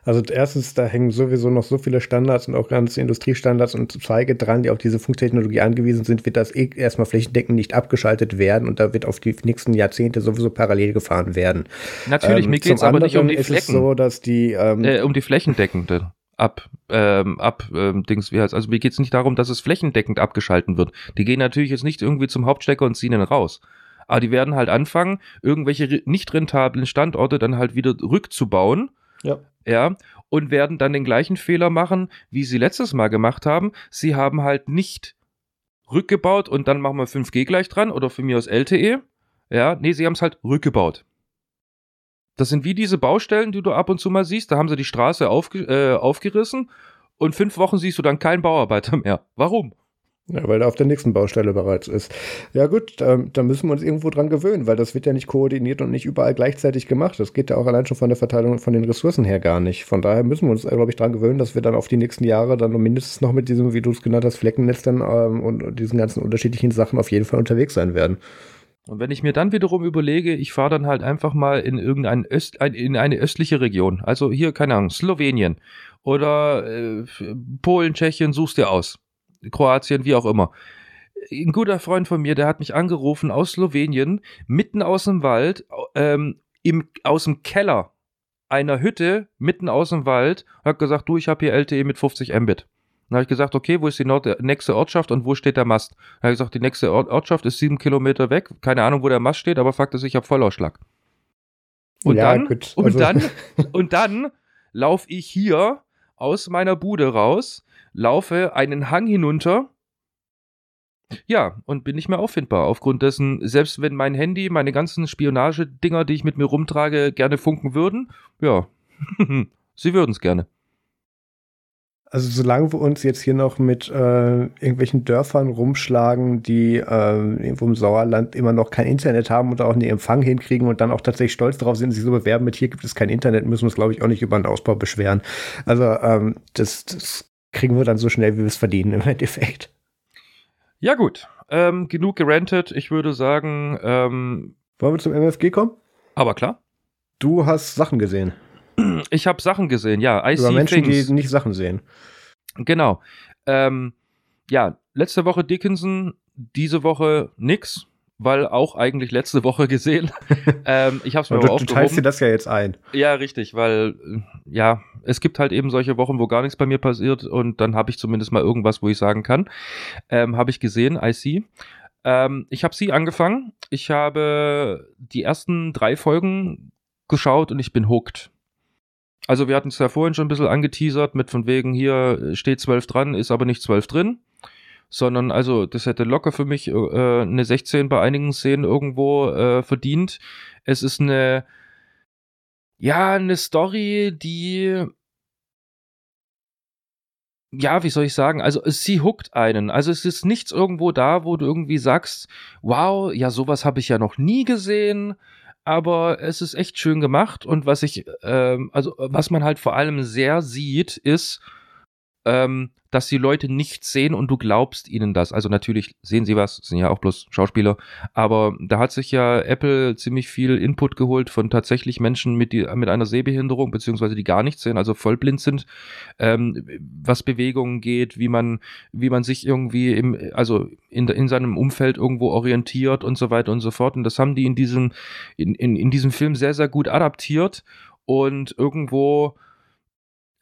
Also erstens, da hängen sowieso noch so viele Standards und auch ganze Industriestandards und Zweige dran, die auf diese Funktechnologie angewiesen sind, wird das eh erstmal flächendeckend nicht abgeschaltet werden und da wird auf die nächsten Jahrzehnte sowieso parallel gefahren werden. Natürlich, ähm, mir geht es aber nicht um die Flecken. Ist es so, dass die ähm, äh, um die flächendeckende ab, ähm, ab, ähm, Dings, wie heißt, also mir geht es nicht darum, dass es flächendeckend abgeschalten wird. Die gehen natürlich jetzt nicht irgendwie zum Hauptstecker und ziehen ihn raus. Aber die werden halt anfangen, irgendwelche nicht rentablen Standorte dann halt wieder rückzubauen. Ja ja, und werden dann den gleichen Fehler machen, wie sie letztes Mal gemacht haben. Sie haben halt nicht rückgebaut und dann machen wir 5G gleich dran oder für mich aus LTE. Ja, nee, sie haben es halt rückgebaut. Das sind wie diese Baustellen, die du ab und zu mal siehst. Da haben sie die Straße aufge äh, aufgerissen und fünf Wochen siehst du dann keinen Bauarbeiter mehr. Warum? Ja, weil er auf der nächsten Baustelle bereits ist. Ja gut, da, da, müssen wir uns irgendwo dran gewöhnen, weil das wird ja nicht koordiniert und nicht überall gleichzeitig gemacht. Das geht ja auch allein schon von der Verteilung von den Ressourcen her gar nicht. Von daher müssen wir uns, glaube ich, dran gewöhnen, dass wir dann auf die nächsten Jahre dann mindestens noch mit diesem, wie du es genannt hast, Fleckennetz dann ähm, und diesen ganzen unterschiedlichen Sachen auf jeden Fall unterwegs sein werden. Und wenn ich mir dann wiederum überlege, ich fahre dann halt einfach mal in irgendein Öst, in eine östliche Region, also hier, keine Ahnung, Slowenien oder äh, Polen, Tschechien, suchst dir aus Kroatien, wie auch immer. Ein guter Freund von mir, der hat mich angerufen aus Slowenien, mitten aus dem Wald, ähm, im, aus dem Keller einer Hütte, mitten aus dem Wald, hat gesagt, du, ich habe hier LTE mit 50 Mbit. Dann habe ich gesagt, okay, wo ist die Nord nächste Ortschaft und wo steht der Mast? Dann habe ich gesagt, die nächste Ort Ortschaft ist sieben Kilometer weg. Keine Ahnung, wo der Mast steht, aber Fakt ist, ich habe Vollausschlag. Und ja, dann, gut, also. und dann, und dann laufe ich hier aus meiner Bude raus, laufe einen Hang hinunter. Ja, und bin nicht mehr auffindbar. Aufgrund dessen, selbst wenn mein Handy, meine ganzen Spionagedinger, die ich mit mir rumtrage, gerne funken würden, ja, sie würden es gerne. Also solange wir uns jetzt hier noch mit äh, irgendwelchen Dörfern rumschlagen, die äh, irgendwo im Sauerland immer noch kein Internet haben und auch einen Empfang hinkriegen und dann auch tatsächlich stolz darauf sind, sich so bewerben mit hier gibt es kein Internet, müssen wir uns, glaube ich, auch nicht über einen Ausbau beschweren. Also ähm, das, das kriegen wir dann so schnell, wie wir es verdienen im Endeffekt. Ja, gut. Ähm, genug gerantet. Ich würde sagen. Ähm, Wollen wir zum MFG kommen? Aber klar. Du hast Sachen gesehen. Ich habe Sachen gesehen, ja. I Über Menschen, things. die nicht Sachen sehen. Genau. Ähm, ja, letzte Woche Dickinson, diese Woche nix weil auch eigentlich letzte Woche gesehen. ähm, ich habe es mir aber du, aufgehoben. Du teilst dir das ja jetzt ein. Ja, richtig, weil ja, es gibt halt eben solche Wochen, wo gar nichts bei mir passiert und dann habe ich zumindest mal irgendwas, wo ich sagen kann. Ähm, habe ich gesehen, I see. Ähm, ich habe sie angefangen. Ich habe die ersten drei Folgen geschaut und ich bin hooked. Also wir hatten es ja vorhin schon ein bisschen angeteasert mit von wegen hier steht 12 dran, ist aber nicht 12 drin sondern also das hätte locker für mich äh, eine 16 bei einigen Szenen irgendwo äh, verdient. Es ist eine ja, eine Story, die ja, wie soll ich sagen? Also sie huckt einen. Also es ist nichts irgendwo da, wo du irgendwie sagst, wow, ja, sowas habe ich ja noch nie gesehen. Aber es ist echt schön gemacht und was ich, ähm, also was man halt vor allem sehr sieht, ist, ähm, dass die Leute nichts sehen und du glaubst ihnen das. Also natürlich sehen sie was, sind ja auch bloß Schauspieler, aber da hat sich ja Apple ziemlich viel Input geholt von tatsächlich Menschen mit, die, mit einer Sehbehinderung, beziehungsweise die gar nichts sehen, also vollblind sind, ähm, was Bewegungen geht, wie man, wie man sich irgendwie im, also in, in seinem Umfeld irgendwo orientiert und so weiter und so fort. Und das haben die in diesem, in, in, in diesem Film sehr, sehr gut adaptiert und irgendwo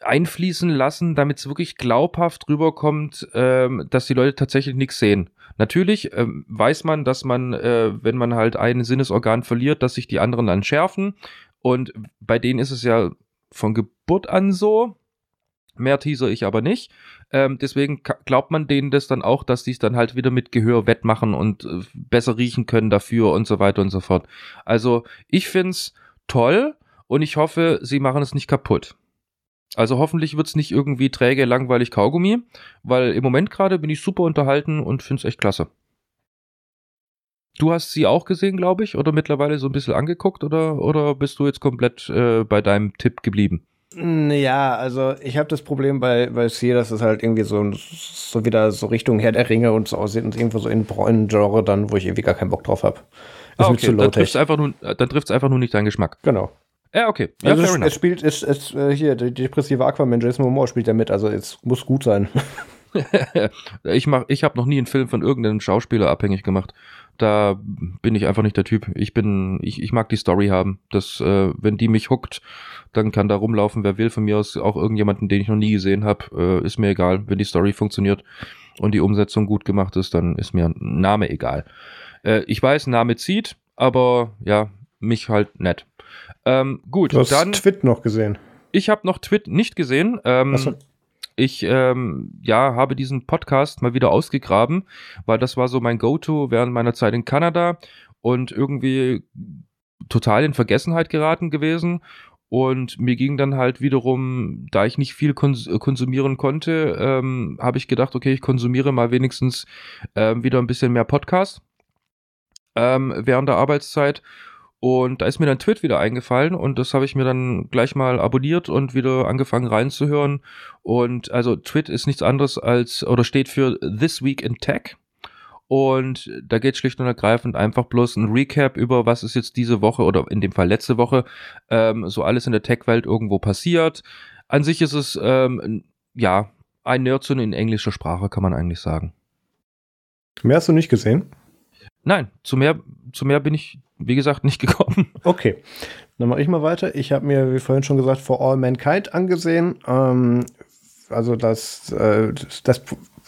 einfließen lassen, damit es wirklich glaubhaft rüberkommt, ähm, dass die Leute tatsächlich nichts sehen. Natürlich ähm, weiß man, dass man, äh, wenn man halt ein Sinnesorgan verliert, dass sich die anderen dann schärfen. Und bei denen ist es ja von Geburt an so. Mehr teaser ich aber nicht. Ähm, deswegen glaubt man denen das dann auch, dass die es dann halt wieder mit Gehör wettmachen und äh, besser riechen können dafür und so weiter und so fort. Also ich find's toll und ich hoffe, sie machen es nicht kaputt. Also hoffentlich wird es nicht irgendwie träge, langweilig Kaugummi, weil im Moment gerade bin ich super unterhalten und finde es echt klasse. Du hast sie auch gesehen, glaube ich, oder mittlerweile so ein bisschen angeguckt, oder, oder bist du jetzt komplett äh, bei deinem Tipp geblieben? Ja, also ich habe das Problem bei, bei C, dass es halt irgendwie so, so wieder so Richtung Herr der Ringe und so aussieht und irgendwo so in ein Genre dann, wo ich irgendwie gar keinen Bock drauf habe. Ah, okay, dann trifft es einfach, nur, einfach nur nicht deinen Geschmack. Genau. Ja, okay. Ja, also es, es, spielt, es, es, äh, hier, der depressive Aquaman, Jason Momoa spielt ja mit, also es muss gut sein. ich mach, ich habe noch nie einen Film von irgendeinem Schauspieler abhängig gemacht. Da bin ich einfach nicht der Typ. Ich bin, ich, ich mag die Story haben. Das, äh, wenn die mich huckt, dann kann da rumlaufen, wer will. Von mir aus auch irgendjemanden, den ich noch nie gesehen habe, äh, ist mir egal. Wenn die Story funktioniert und die Umsetzung gut gemacht ist, dann ist mir ein Name egal. Äh, ich weiß, Name zieht, aber ja, mich halt nett. Ähm, gut, du hast dann. Twit noch gesehen. Ich habe noch Twit nicht gesehen. Ähm, so. Ich ähm, ja habe diesen Podcast mal wieder ausgegraben, weil das war so mein Go-to während meiner Zeit in Kanada und irgendwie total in Vergessenheit geraten gewesen. Und mir ging dann halt wiederum, da ich nicht viel kons konsumieren konnte, ähm, habe ich gedacht, okay, ich konsumiere mal wenigstens ähm, wieder ein bisschen mehr Podcast ähm, während der Arbeitszeit. Und da ist mir dann Twit wieder eingefallen und das habe ich mir dann gleich mal abonniert und wieder angefangen reinzuhören. Und also Twit ist nichts anderes als oder steht für This Week in Tech. Und da geht schlicht und ergreifend einfach bloß ein Recap über, was ist jetzt diese Woche oder in dem Fall letzte Woche ähm, so alles in der Tech-Welt irgendwo passiert. An sich ist es ähm, ja ein Nerdzone in englischer Sprache, kann man eigentlich sagen. Mehr hast du nicht gesehen? Nein, zu mehr, zu mehr bin ich, wie gesagt, nicht gekommen. Okay, dann mache ich mal weiter. Ich habe mir, wie vorhin schon gesagt, For All Mankind angesehen. Ähm, also das, äh, das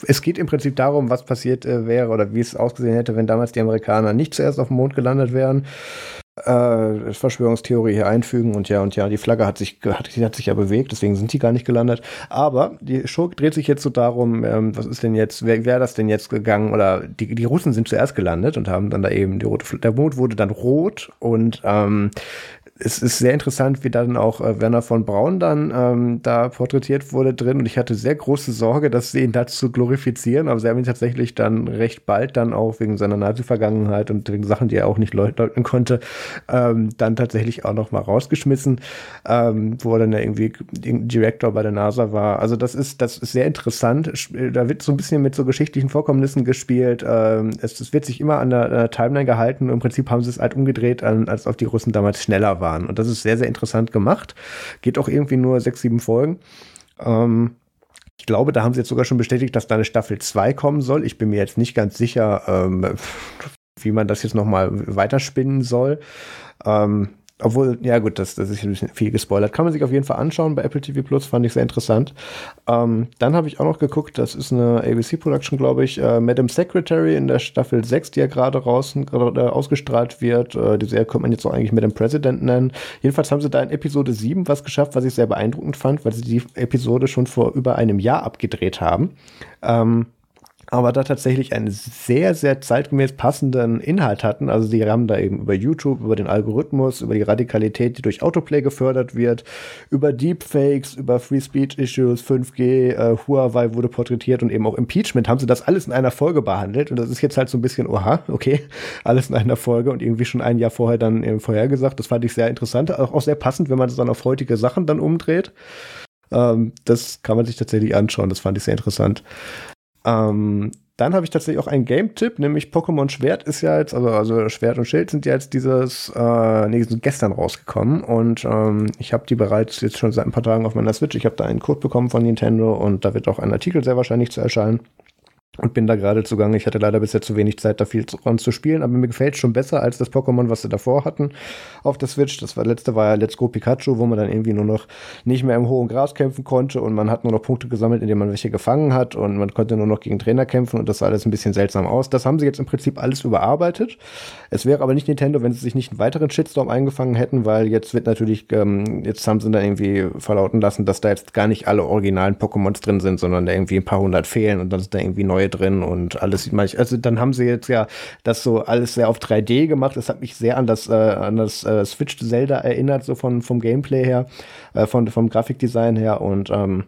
es geht im Prinzip darum, was passiert äh, wäre oder wie es ausgesehen hätte, wenn damals die Amerikaner nicht zuerst auf dem Mond gelandet wären. Äh, Verschwörungstheorie hier einfügen und ja und ja, die Flagge hat sich, hat, hat sich ja bewegt, deswegen sind die gar nicht gelandet. Aber die Show dreht sich jetzt so darum, ähm, was ist denn jetzt, wer wäre das denn jetzt gegangen? Oder die, die Russen sind zuerst gelandet und haben dann da eben die rote, der Mond wurde dann rot und ähm, es ist sehr interessant, wie dann auch äh, Werner von Braun dann ähm, da porträtiert wurde drin. Und ich hatte sehr große Sorge, dass sie ihn dazu glorifizieren. Aber sie haben ihn tatsächlich dann recht bald dann auch wegen seiner Nazi-Vergangenheit und wegen Sachen, die er auch nicht leugnen konnte, ähm, dann tatsächlich auch noch mal rausgeschmissen, ähm, wo er dann ja irgendwie Director bei der NASA war. Also das ist, das ist sehr interessant. Da wird so ein bisschen mit so geschichtlichen Vorkommnissen gespielt. Ähm, es, es wird sich immer an der, an der Timeline gehalten. Im Prinzip haben sie es halt umgedreht, als auf die Russen damals schneller waren waren. Und das ist sehr, sehr interessant gemacht. Geht auch irgendwie nur sechs, sieben Folgen. Ähm, ich glaube, da haben sie jetzt sogar schon bestätigt, dass da eine Staffel 2 kommen soll. Ich bin mir jetzt nicht ganz sicher, ähm, wie man das jetzt nochmal weiterspinnen soll. Ähm, obwohl, ja gut, das, das ist ein bisschen viel gespoilert. Kann man sich auf jeden Fall anschauen bei Apple TV Plus, fand ich sehr interessant. Ähm, dann habe ich auch noch geguckt, das ist eine ABC-Production, glaube ich, äh, Madam Secretary in der Staffel 6, die ja gerade raus, äh, ausgestrahlt wird. Äh, die Serie könnte man jetzt auch eigentlich Madam President nennen. Jedenfalls haben sie da in Episode 7 was geschafft, was ich sehr beeindruckend fand, weil sie die Episode schon vor über einem Jahr abgedreht haben. Ähm, aber da tatsächlich einen sehr, sehr zeitgemäß passenden Inhalt hatten. Also sie haben da eben über YouTube, über den Algorithmus, über die Radikalität, die durch Autoplay gefördert wird, über Deepfakes, über Free Speech Issues, 5G, äh, Huawei wurde porträtiert und eben auch Impeachment, haben sie das alles in einer Folge behandelt. Und das ist jetzt halt so ein bisschen, oha, okay, alles in einer Folge und irgendwie schon ein Jahr vorher dann eben vorhergesagt. Das fand ich sehr interessant, auch, auch sehr passend, wenn man das dann auf heutige Sachen dann umdreht. Ähm, das kann man sich tatsächlich anschauen, das fand ich sehr interessant. Ähm, dann habe ich tatsächlich auch einen Game-Tipp, nämlich Pokémon Schwert ist ja jetzt, also, also Schwert und Schild sind ja jetzt dieses, äh, nee, sind gestern rausgekommen und ähm, ich habe die bereits jetzt schon seit ein paar Tagen auf meiner Switch. Ich habe da einen Code bekommen von Nintendo und da wird auch ein Artikel sehr wahrscheinlich zu erscheinen und bin da gerade zugange. Ich hatte leider bisher zu wenig Zeit, da viel dran zu spielen, aber mir gefällt schon besser als das Pokémon, was sie davor hatten auf der Switch. Das war, letzte war ja Let's Go Pikachu, wo man dann irgendwie nur noch nicht mehr im hohen Gras kämpfen konnte und man hat nur noch Punkte gesammelt, indem man welche gefangen hat und man konnte nur noch gegen Trainer kämpfen und das sah alles ein bisschen seltsam aus. Das haben sie jetzt im Prinzip alles überarbeitet. Es wäre aber nicht Nintendo, wenn sie sich nicht einen weiteren Shitstorm eingefangen hätten, weil jetzt wird natürlich, ähm, jetzt haben sie da irgendwie verlauten lassen, dass da jetzt gar nicht alle originalen Pokémons drin sind, sondern da irgendwie ein paar hundert fehlen und dann sind da irgendwie neue drin und alles sieht man. Also dann haben sie jetzt ja das so alles sehr auf 3D gemacht. Das hat mich sehr an das, äh, an das äh, Switch Zelda erinnert, so von, vom Gameplay her, äh, von, vom Grafikdesign her und ähm,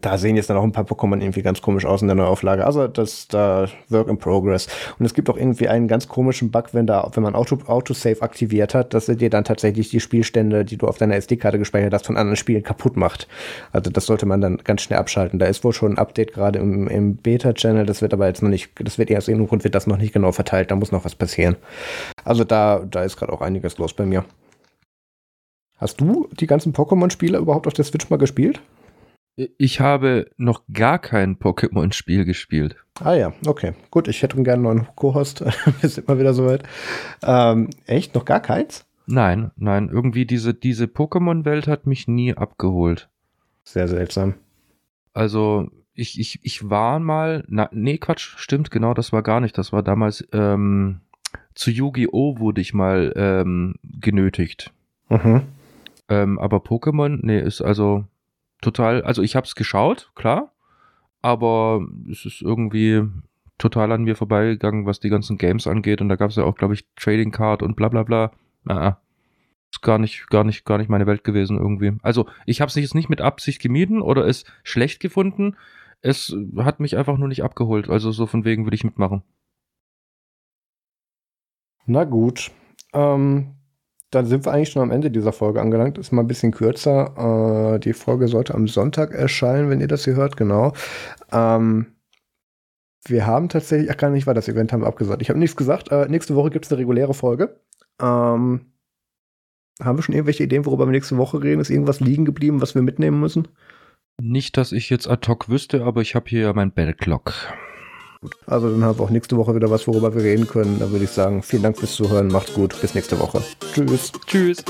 da sehen jetzt dann auch ein paar Pokémon irgendwie ganz komisch aus in der Neuauflage. Also das da Work in Progress. Und es gibt auch irgendwie einen ganz komischen Bug, wenn da, wenn man Auto, Autosave aktiviert hat, dass er dir dann tatsächlich die Spielstände, die du auf deiner SD-Karte gespeichert hast, von anderen Spielen kaputt macht. Also das sollte man dann ganz schnell abschalten. Da ist wohl schon ein Update gerade im, im Beta-Channel. Das wird aber jetzt noch nicht, das wird erst irgendeinem Grund wird das noch nicht genau verteilt. Da muss noch was passieren. Also da, da ist gerade auch einiges los bei mir. Hast du die ganzen Pokémon-Spiele überhaupt auf der Switch mal gespielt? Ich habe noch gar kein Pokémon-Spiel gespielt. Ah ja, okay. Gut, ich hätte gerne einen neuen Co-Host. Wir sind mal wieder soweit. Ähm, echt? Noch gar keins? Nein, nein. Irgendwie diese, diese Pokémon-Welt hat mich nie abgeholt. Sehr seltsam. Also, ich, ich, ich war mal. Na, nee, Quatsch, stimmt, genau, das war gar nicht. Das war damals. Ähm, zu Yu-Gi-Oh! wurde ich mal ähm, genötigt. Mhm. Ähm, aber Pokémon, nee, ist also total, also ich habe es geschaut, klar, aber es ist irgendwie total an mir vorbeigegangen, was die ganzen Games angeht. Und da gab es ja auch, glaube ich, Trading Card und bla bla bla. na, ist gar nicht, gar nicht, gar nicht meine Welt gewesen irgendwie. Also ich habe es jetzt nicht mit Absicht gemieden oder es schlecht gefunden. Es hat mich einfach nur nicht abgeholt. Also so von wegen würde ich mitmachen. Na gut. Ähm, dann sind wir eigentlich schon am Ende dieser Folge angelangt. Ist mal ein bisschen kürzer. Äh, die Folge sollte am Sonntag erscheinen, wenn ihr das hier hört, genau. Ähm, wir haben tatsächlich, ach gar nicht, war das Event haben wir abgesagt. Ich habe nichts gesagt. Äh, nächste Woche gibt es eine reguläre Folge. Ähm, haben wir schon irgendwelche Ideen, worüber wir nächste Woche reden? Ist irgendwas liegen geblieben, was wir mitnehmen müssen? Nicht, dass ich jetzt ad hoc wüsste, aber ich habe hier mein Bellclock. Gut. Also dann haben wir auch nächste Woche wieder was, worüber wir reden können. Da würde ich sagen, vielen Dank fürs Zuhören. Macht's gut. Bis nächste Woche. Tschüss. Tschüss.